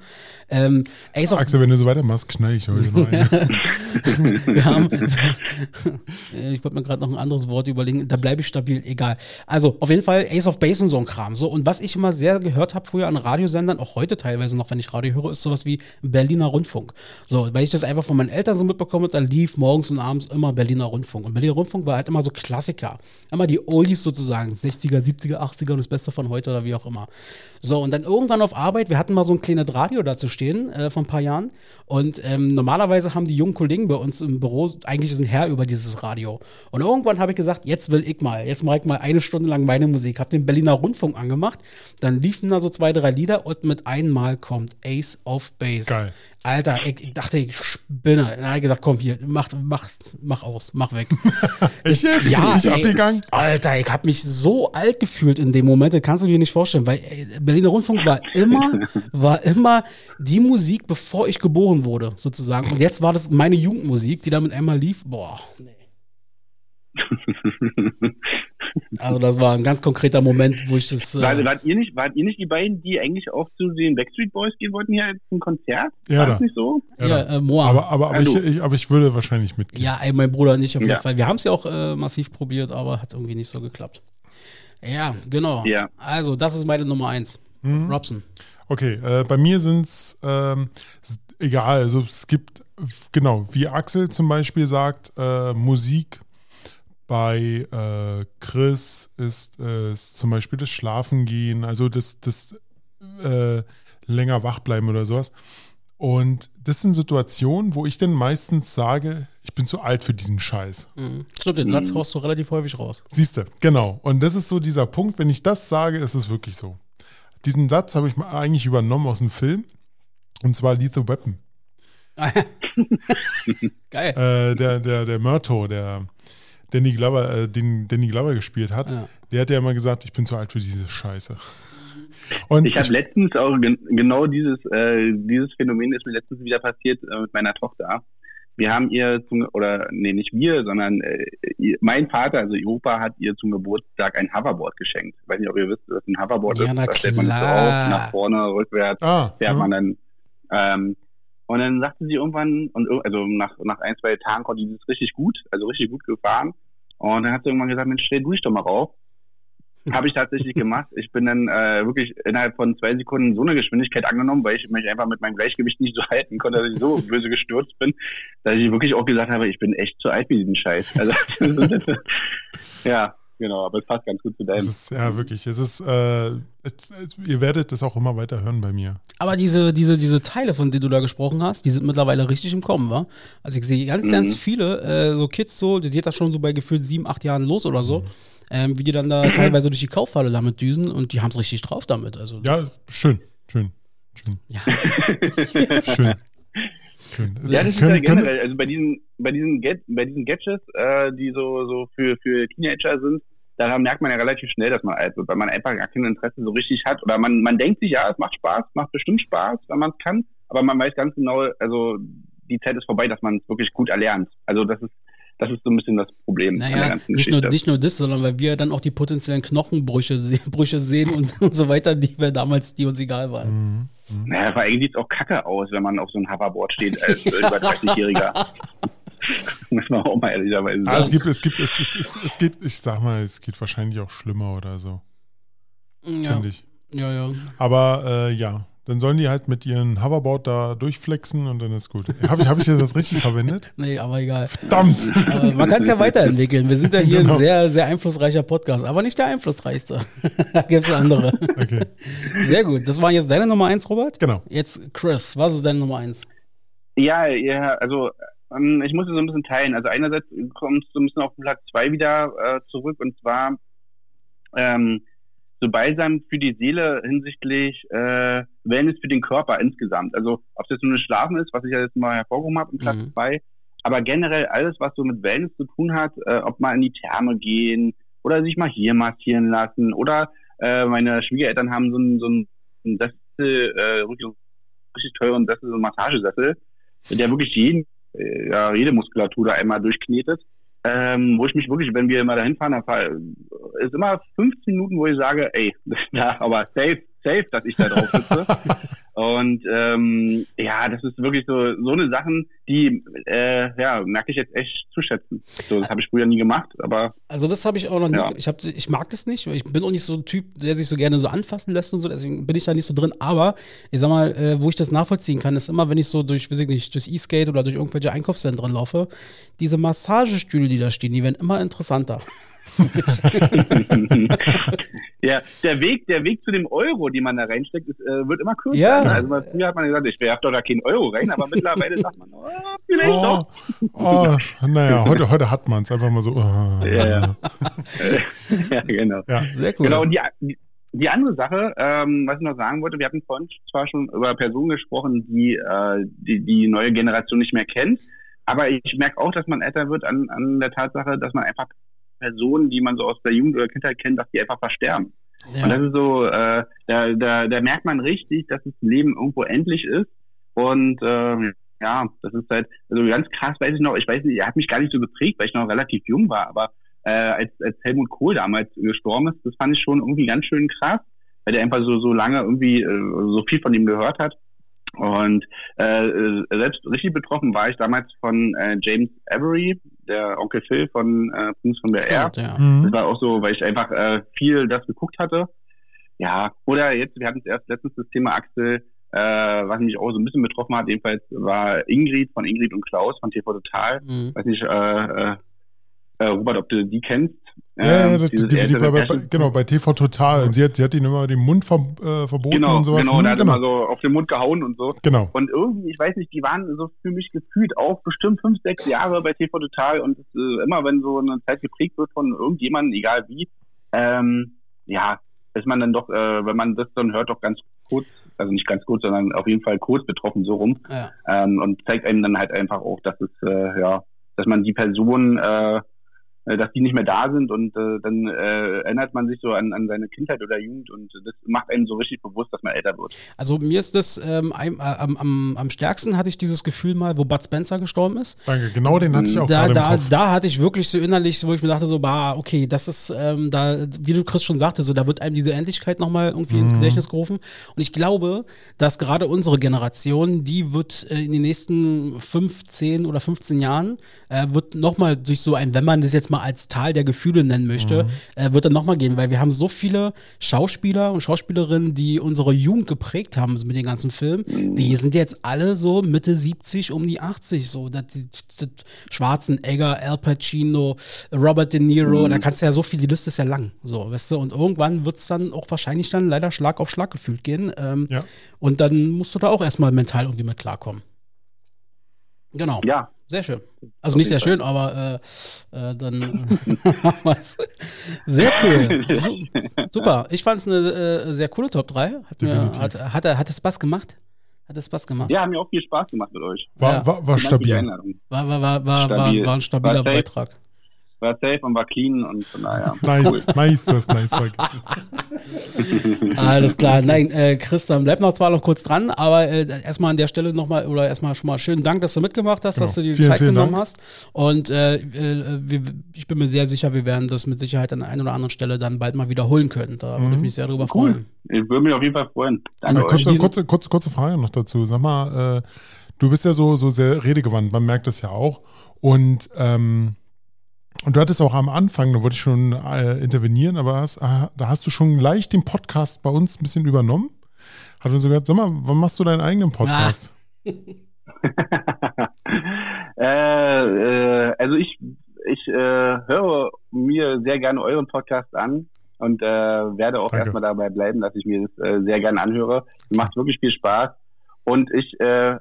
S1: Ähm, Ace of
S3: Axel, wenn du so weitermachst, knall ich heute noch
S1: wir haben, ich wollte mir gerade noch ein anderes Wort überlegen, da bleibe ich stabil, egal. Also, auf jeden Fall Ace of Base und so ein Kram. So, und was ich immer sehr gehört habe früher an Radiosendern, auch heute teilweise noch, wenn ich Radio höre, ist sowas wie Berliner Rundfunk. So, weil ich das einfach von meinen Eltern so mitbekommen habe, da lief morgens und abends immer Berliner Rundfunk. Und Berliner Rundfunk war halt immer so Klassiker. Immer die Oldies sozusagen, 60er, 70er, 80er und das Beste von heute oder wie auch immer. So, und dann irgendwann auf Arbeit, wir hatten mal so ein kleines Radio dazu stehen, äh, vor ein paar Jahren. Und ähm, normalerweise haben die jungen Kollegen bei uns im Büro eigentlich ein Herr über dieses Radio. Und irgendwann habe ich gesagt, jetzt will ich mal, jetzt mache ich mal eine Stunde lang meine Musik. Habe den Berliner Rundfunk angemacht, dann liefen da so zwei, drei Lieder und mit einmal kommt Ace of Base.
S3: Geil.
S1: Alter, ich dachte, ich spinne. Habe ich gesagt, komm hier, mach, mach, mach aus, mach weg.
S3: Echt jetzt?
S1: Ja, ey,
S3: abgegangen?
S1: Alter, ich habe mich so alt gefühlt in dem Moment, das kannst du dir nicht vorstellen, weil ey, Berliner Rundfunk war immer, war immer die Musik, bevor ich geboren wurde, sozusagen. Und jetzt war das meine Jugendmusik, die da mit einmal lief. Boah, nee. Also das war ein ganz konkreter Moment, wo ich das.
S2: Wart,
S1: Äh,
S2: wart, ihr nicht, wart ihr nicht die beiden, die eigentlich auch zu den Backstreet Boys gehen wollten hier zum Konzert?
S3: Ja,
S2: War nicht so?
S1: ja, äh, Moa.
S3: Aber, aber, aber, ich, ich, aber ich würde wahrscheinlich mitgehen.
S1: Ja, ey, mein Bruder und ich auf jeden
S2: Ja.
S1: Fall. Wir haben es ja auch äh, massiv probiert, aber hat irgendwie nicht so geklappt. Ja, genau.
S2: Ja.
S1: Also, das ist meine Nummer eins. Robson.
S3: Okay, äh, bei mir sind es ähm, egal. Also es gibt, genau, wie Axel zum Beispiel sagt, äh, Musik. Bei äh, Chris ist äh, ist zum Beispiel das Schlafengehen, also das, das äh, länger wach bleiben oder sowas. Und das sind Situationen, wo ich dann meistens sage, ich bin zu alt für diesen Scheiß.
S1: Mhm. Stimmt, den Satz haust du relativ häufig raus.
S3: Siehst du, genau. Und das ist so dieser Punkt, wenn ich das sage, ist es wirklich so. Diesen Satz habe ich mal eigentlich übernommen aus einem Film. Und zwar Lethal Weapon.
S1: Geil.
S3: Äh, der, der, der Murto, der Danny Glover, äh, den Danny Glover gespielt hat,
S1: Ja.
S3: der hat ja immer gesagt, ich bin zu alt für diese Scheiße. Und
S2: Ich habe letztens auch gen genau dieses, äh, dieses Phänomen ist mir letztens wieder passiert äh, mit meiner Tochter. wir haben ihr zum, oder nee, nicht wir, sondern äh, ihr, mein Vater, also ihr Opa, hat ihr zum Geburtstag ein Hoverboard geschenkt. Ich weiß nicht, ob ihr wisst, was ein Hoverboard
S1: Ja,
S2: ist. da stellt man sich so
S1: klar.
S2: auf, nach vorne, rückwärts,
S3: Ah,
S2: fährt
S3: ja.
S2: man dann. Ähm, und dann sagte sie irgendwann, und also nach, nach ein, zwei Tagen konnte sie das richtig gut, also richtig gut gefahren. Und dann hat sie irgendwann gesagt, Mensch, stell du dich doch mal rauf. Habe ich tatsächlich gemacht. Ich bin dann äh, wirklich innerhalb von zwei Sekunden so eine Geschwindigkeit angenommen, weil ich mich einfach mit meinem Gleichgewicht nicht so halten konnte, dass ich so böse gestürzt bin, dass ich wirklich auch gesagt habe, ich bin echt zu alt für diesen Scheiß. Also, ja, genau, aber es passt ganz gut zu
S3: Es
S2: deinem.
S3: ist, ja, wirklich. Es ist, äh, es, es, ihr werdet das auch immer weiter hören bei mir.
S1: Aber diese, diese, diese Teile, von denen du da gesprochen hast, die sind mittlerweile richtig im Kommen, wa? Also ich sehe ganz,
S2: Mhm.
S1: ganz viele, äh, so Kids so, die geht das schon so bei gefühlt sieben, acht Jahren los oder so, ähm, wie die dann da teilweise durch die Kaufhalle damit düsen und die haben es richtig drauf damit. Also
S3: Ja, schön, schön, schön,
S1: Ja.
S3: schön. schön.
S2: Ja, das ist
S3: Können-
S2: ja
S3: können-
S2: generell, also bei diesen, bei diesen, Get, bei diesen Gadgets, äh, die so, so für, für Teenager sind, daran merkt man ja relativ schnell, dass man alt wird, weil man einfach gar kein Interesse so richtig hat. Oder man, man denkt sich, ja, es macht Spaß, macht bestimmt Spaß, wenn man es kann, aber man weiß ganz genau, also die Zeit ist vorbei, dass man es wirklich gut erlernt. Also das ist, das ist so ein bisschen das Problem an der
S1: Naja,
S2: ganzen
S1: nicht nur,
S2: Geschichte.
S1: nicht nur das, sondern weil wir dann auch die potenziellen Knochenbrüche se Brüche sehen und, und so weiter, die wir damals, die uns egal waren.
S3: Mhm, mhm.
S2: Naja, vor allem sieht es auch kacke aus, wenn man auf so einem Hoverboard steht als über 30-Jähriger. Muss man auch mal ehrlicherweise
S3: Ah, es
S2: sagen.
S3: gibt, es gibt, es, es, es, es geht, ich sag mal, es geht wahrscheinlich auch schlimmer oder so,
S1: Ja,
S3: finde ich.
S1: ja, ja.
S3: Aber äh, ja, dann sollen die halt mit ihren Hoverboard da durchflexen und dann ist gut. Habe ich, hab ich jetzt das richtig verwendet?
S1: Nee, aber egal.
S3: Verdammt!
S1: Aber man kann es ja weiterentwickeln. Wir sind ja hier
S3: Genau.
S1: ein sehr, sehr einflussreicher Podcast, aber nicht der einflussreichste. da gibt es andere.
S3: Okay,
S1: Sehr gut. Das war jetzt deine Nummer eins, Robert?
S3: genau.
S1: Jetzt Chris, was ist deine Nummer eins?
S2: Ja, ja, also ähm, ich muss es so ein bisschen teilen. Also einerseits es so ein bisschen auf Platz zwei wieder äh, zurück und zwar ähm, so Balsam für die Seele hinsichtlich äh, Wellness für den Körper insgesamt. Also ob es jetzt nur das Schlafen ist, was ich ja jetzt mal hervorgehoben habe in Platz
S1: Mhm.
S2: zwei, aber generell alles, was so mit Wellness zu tun hat, äh, ob mal in die Therme gehen oder sich mal hier massieren lassen oder äh, meine Schwiegereltern haben so einen so einen Sessel, äh, richtig teuren Sessel, so einen Massagesessel, der wirklich jeden, ja, jede Muskulatur da einmal durchknetet. Ähm, wo ich mich wirklich, wenn wir mal dahin fahren, ist immer 15 Minuten, wo ich sage, ey, ja, aber safe, safe, dass ich da drauf sitze. Und ähm, ja, das ist wirklich so so eine Sachen, die äh, ja merke ich jetzt echt zu schätzen. So, das habe ich früher nie gemacht, aber
S1: Also das habe ich auch noch nie.
S2: Ja.
S1: Ich, hab, ich mag das nicht. Ich bin auch nicht so ein Typ, der sich so gerne so anfassen lässt und so. Deswegen bin ich da nicht so drin. Aber ich sag mal, äh, wo ich das nachvollziehen kann, ist immer, wenn ich so durch, weiß ich nicht, durchs E-Skate oder durch irgendwelche Einkaufszentren laufe, diese Massagestühle, die da stehen, die werden immer interessanter.
S2: ja, der Weg, der Weg zu dem Euro, den man da reinsteckt, ist, äh, wird immer kürzer.
S1: Ja.
S2: Also mal früher hat man gesagt, ich werfe doch da keinen Euro rein, aber mittlerweile sagt man, oh, vielleicht
S3: Oh,
S2: doch.
S3: oh, naja, heute, heute hat man es einfach mal so. Oh,
S2: Ja, ja. ja, genau.
S3: ja.
S1: Sehr cool.
S2: Genau, und die, die, die andere Sache, ähm, was ich noch sagen wollte, wir hatten vorhin zwar schon über Personen gesprochen, die, äh, die die neue Generation nicht mehr kennt, aber ich merke auch, dass man älter wird an, an der Tatsache, dass man einfach Personen, die man so aus der Jugend oder Kindheit kennt, dass die einfach versterben. Und das
S1: ja.
S2: ist so, äh, da, da, da merkt man richtig, dass das Leben irgendwo endlich ist. Und ähm, ja, das ist halt, also ganz krass weiß ich noch, ich weiß nicht, er hat mich gar nicht so geprägt, weil ich noch relativ jung war, aber äh, als, als Helmut Kohl damals gestorben ist, das fand ich schon irgendwie ganz schön krass, weil der einfach so, so lange irgendwie äh, so viel von ihm gehört hat. Und äh, selbst richtig betroffen war ich damals von äh, James Avery, der Onkel Phil von äh, Prinz von der Air.
S1: ja.
S3: Mhm.
S2: Das war auch so, weil ich einfach äh, viel das geguckt hatte. Ja, oder jetzt, wir hatten es erst letztens das Thema Axel, äh, was mich auch so ein bisschen betroffen hat, jedenfalls war Ingrid von Ingrid und Klaus von TV Total.
S1: Mhm.
S2: Weiß nicht, äh, äh, äh, Robert, ob du die kennst.
S3: Ja, ja,
S2: Ähm,
S3: das, die, die, bei, genau, bei TV Total. Und sie hat, sie hat ihn immer den Mund ver, äh, verboten
S2: Genau,
S3: und sowas.
S2: genau,
S3: Hm,
S2: da hat
S3: genau.
S2: immer so auf den Mund gehauen und so.
S3: genau.
S2: Und irgendwie, ich weiß nicht, die waren so für mich gefühlt auch bestimmt fünf, sechs Jahre bei TV Total und äh, immer wenn so eine Zeit geprägt wird von irgendjemandem, egal wie, ähm, ja, ist man dann doch, äh, wenn man das dann hört, doch ganz kurz, also nicht ganz kurz, sondern auf jeden Fall kurz betroffen so rum
S1: Ja.
S2: ähm, und zeigt einem dann halt einfach auch, dass es, äh, ja, dass man die Person, äh, dass die nicht mehr da sind und äh, dann äh, erinnert man sich so an, an seine Kindheit oder Jugend und das macht einem so richtig bewusst, dass man älter wird.
S1: Also mir ist das ähm, ein, äh, am, am, am stärksten hatte ich dieses Gefühl mal, wo Bud Spencer gestorben ist.
S3: Danke, genau den hatte ich auch
S1: da,
S3: gerade
S1: da,
S3: im Kopf.
S1: da hatte ich wirklich so innerlich, wo ich mir dachte, so, bah, okay, das ist, ähm, da, wie du Chris schon sagte, so, da wird einem diese Endlichkeit nochmal irgendwie
S3: Mhm.
S1: ins Gedächtnis gerufen. Und ich glaube, dass gerade unsere Generation, die wird äh, in den nächsten 15 oder 15 Jahren, äh, wird nochmal durch so ein, wenn man das jetzt mal als Tal der Gefühle nennen möchte,
S3: Mhm.
S1: äh, wird dann nochmal gehen, weil wir haben so viele Schauspieler und Schauspielerinnen, die unsere Jugend geprägt haben mit den ganzen Filmen, die sind jetzt alle so Mitte 70, um die 80, so, das, das, das Schwarzenegger, Al Pacino, Robert De Niro, da kannst du ja so viel, die Liste ist ja lang, so, weißt du, und irgendwann wird es dann auch wahrscheinlich dann leider Schlag auf Schlag gefühlt gehen, ähm,
S3: Ja.
S1: und dann musst du da auch erstmal mental irgendwie mit klarkommen. Genau.
S2: Ja,
S1: Sehr schön. Also nicht sehr schön, aber äh, äh, dann sehr cool. Su super. Ich fand es eine äh, sehr coole Top 3. Hat, mir, hat, hat, hat es Spaß gemacht? Hat es Spaß gemacht?
S2: ja, hat mir auch viel Spaß gemacht mit euch.
S3: War,
S1: Ja.
S3: war, war stabil.
S1: War, war, war, war, war, ein stabiler
S2: War safe.
S1: Beitrag.
S2: War safe und war clean und von daher.
S3: Nice, nice, du hast nice vergessen.
S1: Alles klar. Nein, äh, Chris, dann bleib noch zwar noch kurz dran, aber äh, erstmal an der Stelle nochmal, oder erstmal schon mal schönen Dank, dass du mitgemacht hast,
S3: Genau.
S1: dass du die
S3: Vielen,
S1: Zeit
S3: vielen
S1: genommen
S3: Dank.
S1: hast. Und äh, äh, wir, ich bin mir sehr sicher, wir werden das mit Sicherheit an der einen oder anderen Stelle dann bald mal wiederholen können. Da würde ich mich sehr drüber
S2: Cool.
S1: freuen.
S2: Ich würde mich auf jeden Fall freuen. Danke euch.
S3: kurze, kurze, kurze, kurze Frage noch dazu. Sag mal, äh, du bist ja so, so sehr redegewandt, man merkt das ja auch. Und, ähm, und du hattest auch am Anfang, da wollte ich schon äh, intervenieren, aber hast, ah, da hast du schon leicht den Podcast bei uns ein bisschen übernommen. Hat uns sogar gesagt, sag mal, wann machst du deinen eigenen Podcast?
S2: äh, äh, also ich, ich äh, höre mir sehr gerne euren Podcast an und äh, werde auch
S3: Danke.
S2: erstmal dabei bleiben, dass ich mir das äh, sehr gerne anhöre. Macht wirklich viel Spaß. Und ich äh,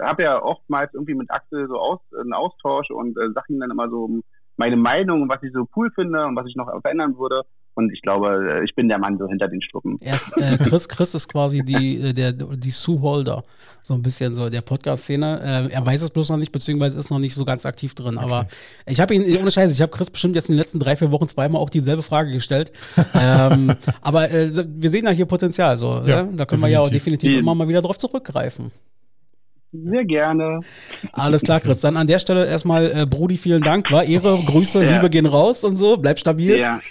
S2: habe ja oftmals irgendwie mit Axel so aus, einen Austausch und äh, sage ihm dann immer so meine Meinung, was ich so cool finde und was ich noch verändern würde. Und ich glaube, äh, ich bin der Mann so hinter den Struppen.
S1: Erst, äh, Chris, Chris ist quasi die, äh, der, die Sue Holder, so ein bisschen so der Podcast-Szene. Äh, er weiß es bloß noch nicht, beziehungsweise ist noch nicht so ganz aktiv drin. Aber ich habe ihn, ohne Scheiße, ich habe Chris bestimmt jetzt in den letzten drei, vier Wochen zweimal auch dieselbe Frage gestellt. ähm, aber äh, wir sehen ja hier Potenzial. So,
S3: Ja,
S1: ja, Da können wir ja auch
S3: definitiv.
S1: definitiv immer mal wieder drauf zurückgreifen.
S2: Sehr gerne.
S1: Alles klar, Chris. Dann an der Stelle erstmal, äh, Brudi, vielen Dank. War Ehre, Grüße,
S2: Ja.
S1: Liebe gehen raus und so. Bleib stabil.
S2: Ja,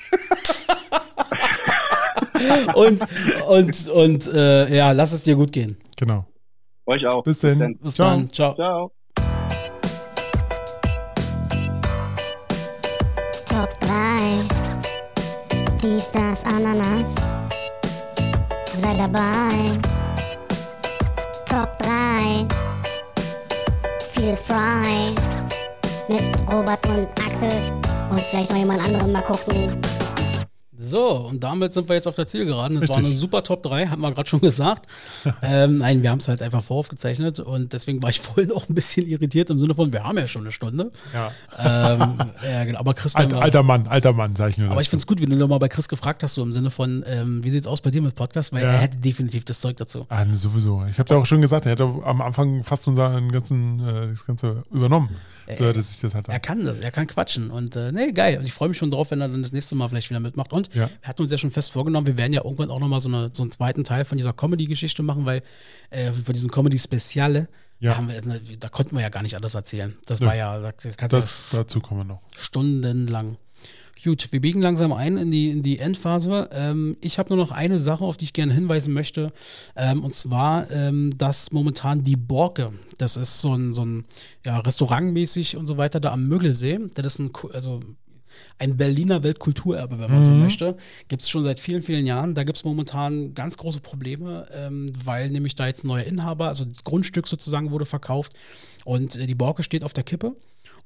S1: Und, und, und äh, ja, lass es dir gut gehen.
S3: Genau.
S2: euch auch.
S3: Bis dann.
S1: Bis
S3: Ciao.
S1: dann. Ciao.
S2: Ciao.
S4: Top 3. Dies, das, Ananas. Sei dabei. Top 3. Feel frei. Mit Robert und Axel. Und vielleicht noch jemand anderen mal gucken.
S1: So, und damit sind wir jetzt auf der Zielgeraden. Das war
S3: Richtig.
S1: eine super Top 3, haben wir gerade schon gesagt. ähm, nein, wir haben es halt einfach voraufgezeichnet und deswegen war ich vorhin auch ein bisschen irritiert im Sinne von, wir haben ja schon eine Stunde.
S3: Ja.
S1: Ähm, ja, genau. Aber Chris,
S3: Alter,
S1: war-
S3: alter Mann, alter Mann, sag ich nur.
S1: aber ich finde es gut, wie du nochmal bei Chris gefragt hast, so im Sinne von, ähm, wie sieht's aus bei dir mit Podcast? Weil
S3: Ja.
S1: er hätte definitiv das Zeug dazu.
S3: Ah, ne, sowieso. Ich habe da auch schon gesagt, er hätte am Anfang fast unseren ganzen, äh, das Ganze übernommen. So hört sich das halt
S1: Er
S3: an.
S1: kann das, er kann quatschen. Und äh, nee, geil. Und ich freue mich schon drauf, wenn er dann das nächste Mal vielleicht wieder mitmacht. Und
S3: Ja.
S1: er hat uns ja schon fest vorgenommen, wir werden ja irgendwann auch nochmal so, eine, so einen zweiten Teil von dieser Comedy-Geschichte machen, weil äh, von diesem Comedy-Speziale,
S3: Ja.
S1: da, wir, da konnten wir ja gar nicht alles erzählen. Das
S3: Nö.
S1: war ja, da
S3: Das, dazu kommen wir noch.
S1: stundenlang. Gut, wir biegen langsam ein in die, in die Endphase. Ähm, ich habe nur noch eine Sache, auf die ich gerne hinweisen möchte. Ähm, und zwar, ähm, dass momentan die Borke, das ist so ein, so ein ja, Restaurantmäßig und so weiter da am Mögelsee. Das ist ein, also ein Berliner Weltkulturerbe, wenn man so möchte. Gibt es schon seit vielen, vielen Jahren. Da gibt es momentan ganz große Probleme, ähm, weil nämlich da jetzt ein neuer Inhaber, also das Grundstück sozusagen wurde verkauft und äh, die Borke steht auf der Kippe.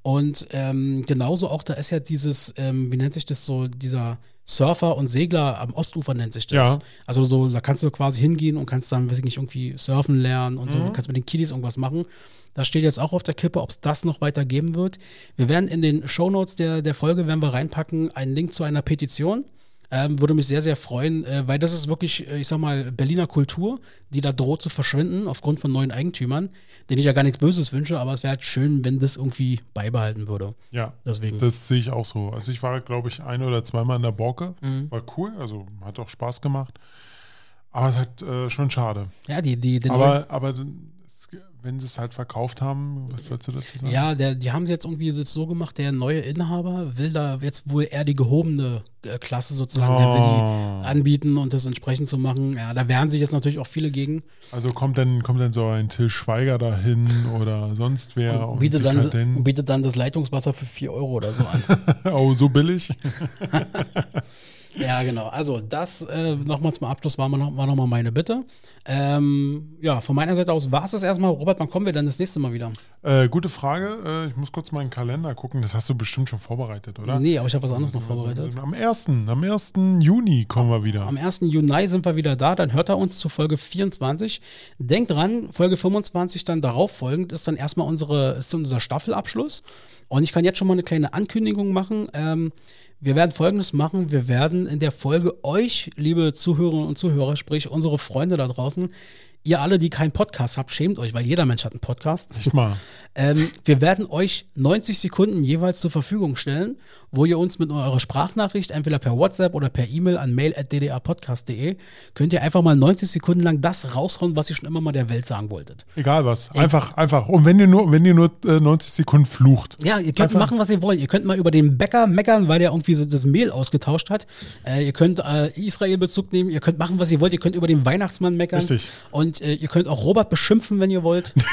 S1: Und ähm, genauso auch, da ist ja dieses, ähm, wie nennt sich das so, dieser Surfer und Segler am Ostufer nennt sich das.
S3: Ja.
S1: Also so, da kannst du quasi hingehen und kannst dann, weiß ich nicht, irgendwie surfen lernen und so, du kannst mit den Kiddies irgendwas machen. Das steht jetzt auch auf der Kippe, ob es das noch weiter geben wird. Wir werden in den Shownotes der, der Folge, werden wir reinpacken, einen Link zu einer Petition. Ähm, würde mich sehr, sehr freuen, äh, weil das ist wirklich, äh, ich sag mal, Berliner Kultur, die da droht zu verschwinden aufgrund von neuen Eigentümern, denen ich ja gar nichts Böses wünsche, aber es wäre halt schön, wenn das irgendwie beibehalten würde.
S3: Ja,
S1: Deswegen.
S3: das sehe ich auch so. Also ich war, glaube ich, ein oder zweimal in der Borke.
S1: Mhm.
S3: War cool, also hat auch Spaß gemacht. Aber es ist halt äh, schon schade.
S1: ja, die, die,
S3: Aber, aber es- wenn sie es halt verkauft haben, was sollst du dazu sagen?
S1: Ja, der, die haben es jetzt irgendwie jetzt so gemacht, der neue Inhaber will da jetzt wohl eher die gehobene äh, Klasse sozusagen, der will
S3: Oh.
S1: die anbieten und das entsprechend zu machen. Ja, da wehren sich jetzt natürlich auch viele gegen.
S3: Also kommt dann, kommt dann so ein Till Schweiger dahin oder sonst wer
S1: und bietet, dann,
S3: dekadent.
S1: und bietet dann das Leitungswasser für 4 Euro oder so an.
S3: oh, so billig?
S1: ja, genau. Also das äh, nochmal zum Abschluss war, noch, war nochmal meine Bitte. Ähm, ja, von meiner Seite aus war es das erstmal. Robert, wann kommen wir denn das nächste Mal wieder?
S3: Äh, gute Frage. Äh, ich muss kurz meinen Kalender gucken. Das hast du bestimmt schon vorbereitet, oder?
S1: Nee, aber ich habe was anderes noch
S3: Also,
S1: vorbereitet.
S3: Am 1. Am 1. Juni kommen wir wieder.
S1: Am 1. Juni sind wir wieder da, dann hört er uns zu Folge 24. Denkt dran, Folge 25 dann darauf folgend ist dann erstmal unsere, ist unser Staffelabschluss. Und ich kann jetzt schon mal eine kleine Ankündigung machen. Ähm, wir werden folgendes machen: Wir werden in der Folge euch, liebe Zuhörerinnen und Zuhörer, sprich unsere Freunde da draußen, ihr alle, die keinen Podcast habt, schämt euch, weil jeder Mensch hat einen Podcast.
S3: Nicht mal.
S1: Ähm, wir werden euch 90 Sekunden jeweils zur Verfügung stellen, wo ihr uns mit eurer Sprachnachricht, entweder per WhatsApp oder per E-Mail an mail.ddrpodcast.de, könnt ihr einfach mal 90 Sekunden lang das raushauen, was ihr schon immer mal der Welt sagen wolltet.
S3: Egal was. Einfach, einfach. Und wenn ihr nur, wenn ihr nur äh, 90 Sekunden flucht.
S1: Ja, ihr könnt
S3: Einfach-
S1: machen, was ihr wollt. Ihr könnt mal über den Bäcker meckern, weil der irgendwie so das Mehl ausgetauscht hat. Äh, ihr könnt äh, Israel-Bezug nehmen. Ihr könnt machen, was ihr wollt. Ihr könnt über den Weihnachtsmann meckern.
S3: Richtig.
S1: Und äh, ihr könnt auch Robert beschimpfen, wenn ihr wollt.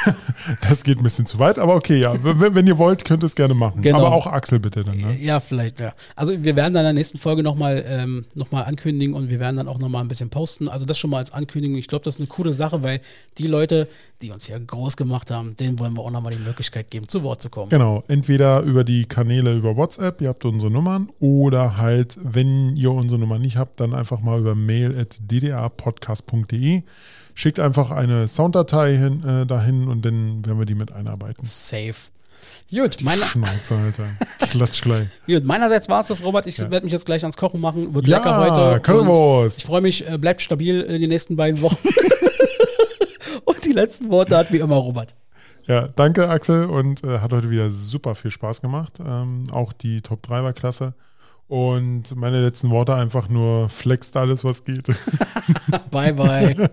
S3: Das geht ein bisschen zu weit, aber okay, ja. wenn, wenn ihr wollt, könnt ihr es gerne machen.
S1: Genau.
S3: Aber auch Axel bitte dann, ne?
S1: Ja, vielleicht, ja. Also wir werden dann in der nächsten Folge nochmal ähm, noch mal ankündigen und wir werden dann auch nochmal ein bisschen posten. Also das schon mal als Ankündigung. Ich glaube, das ist eine coole Sache, weil die Leute, die uns hier groß gemacht haben, denen wollen wir auch nochmal die Möglichkeit geben, zu Wort zu kommen.
S3: Genau, entweder über die Kanäle über WhatsApp, ihr habt unsere Nummern, oder halt, wenn ihr unsere Nummer nicht habt, dann einfach mal über mail at ddrpodcast.de. Schickt einfach eine Sounddatei hin, äh, dahin und dann werden wir die mit einarbeiten.
S1: Safe. Gut, meiner,
S3: Schnauze, Alter. Klatsch gleich.
S1: gut meinerseits war es das, Robert. Ich
S3: Ja.
S1: werde mich jetzt gleich ans Kochen machen. Wird
S3: Ja,
S1: lecker heute.
S3: Currywurst.
S1: Ich freue mich, äh, bleibt stabil in den nächsten beiden Wochen. und die letzten Worte hat wie immer Robert.
S3: Ja, danke Axel und äh, hat heute wieder super viel Spaß gemacht. Ähm, auch die Top 3 war klasse. Und meine letzten Worte einfach nur flext alles, was geht.
S1: Bye, bye.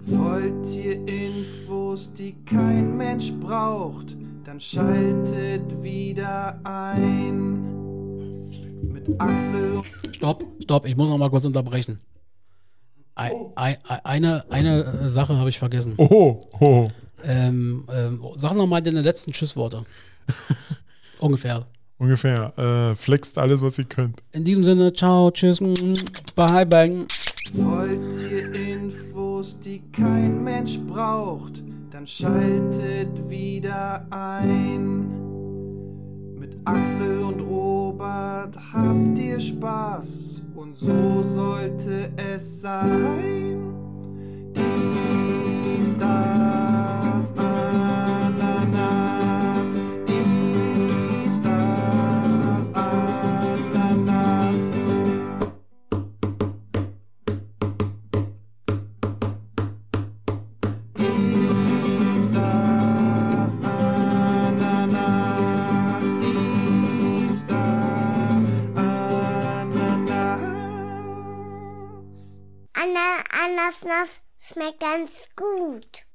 S5: Wollt ihr Infos, die kein Mensch braucht, dann schaltet wieder ein. Mit Axel
S1: Stopp, stopp, ich muss noch mal kurz unterbrechen. Ein, ein, eine, eine äh, Sache habe ich vergessen.
S3: Oh, oh.
S1: Ähm, ähm, sag noch mal deine letzten Tschüssworte. Ungefähr.
S3: Ungefähr. Äh, flext alles, was ihr könnt.
S1: In diesem Sinne, ciao, tschüss, bye, bye.
S5: Wollt ihr Infos, die kein Mensch braucht, dann schaltet wieder ein. Mit Axel und Robert habt ihr Spaß und so sollte es sein. Dies, das, Ananas.
S4: Anna, Anasnas schmeckt ganz gut.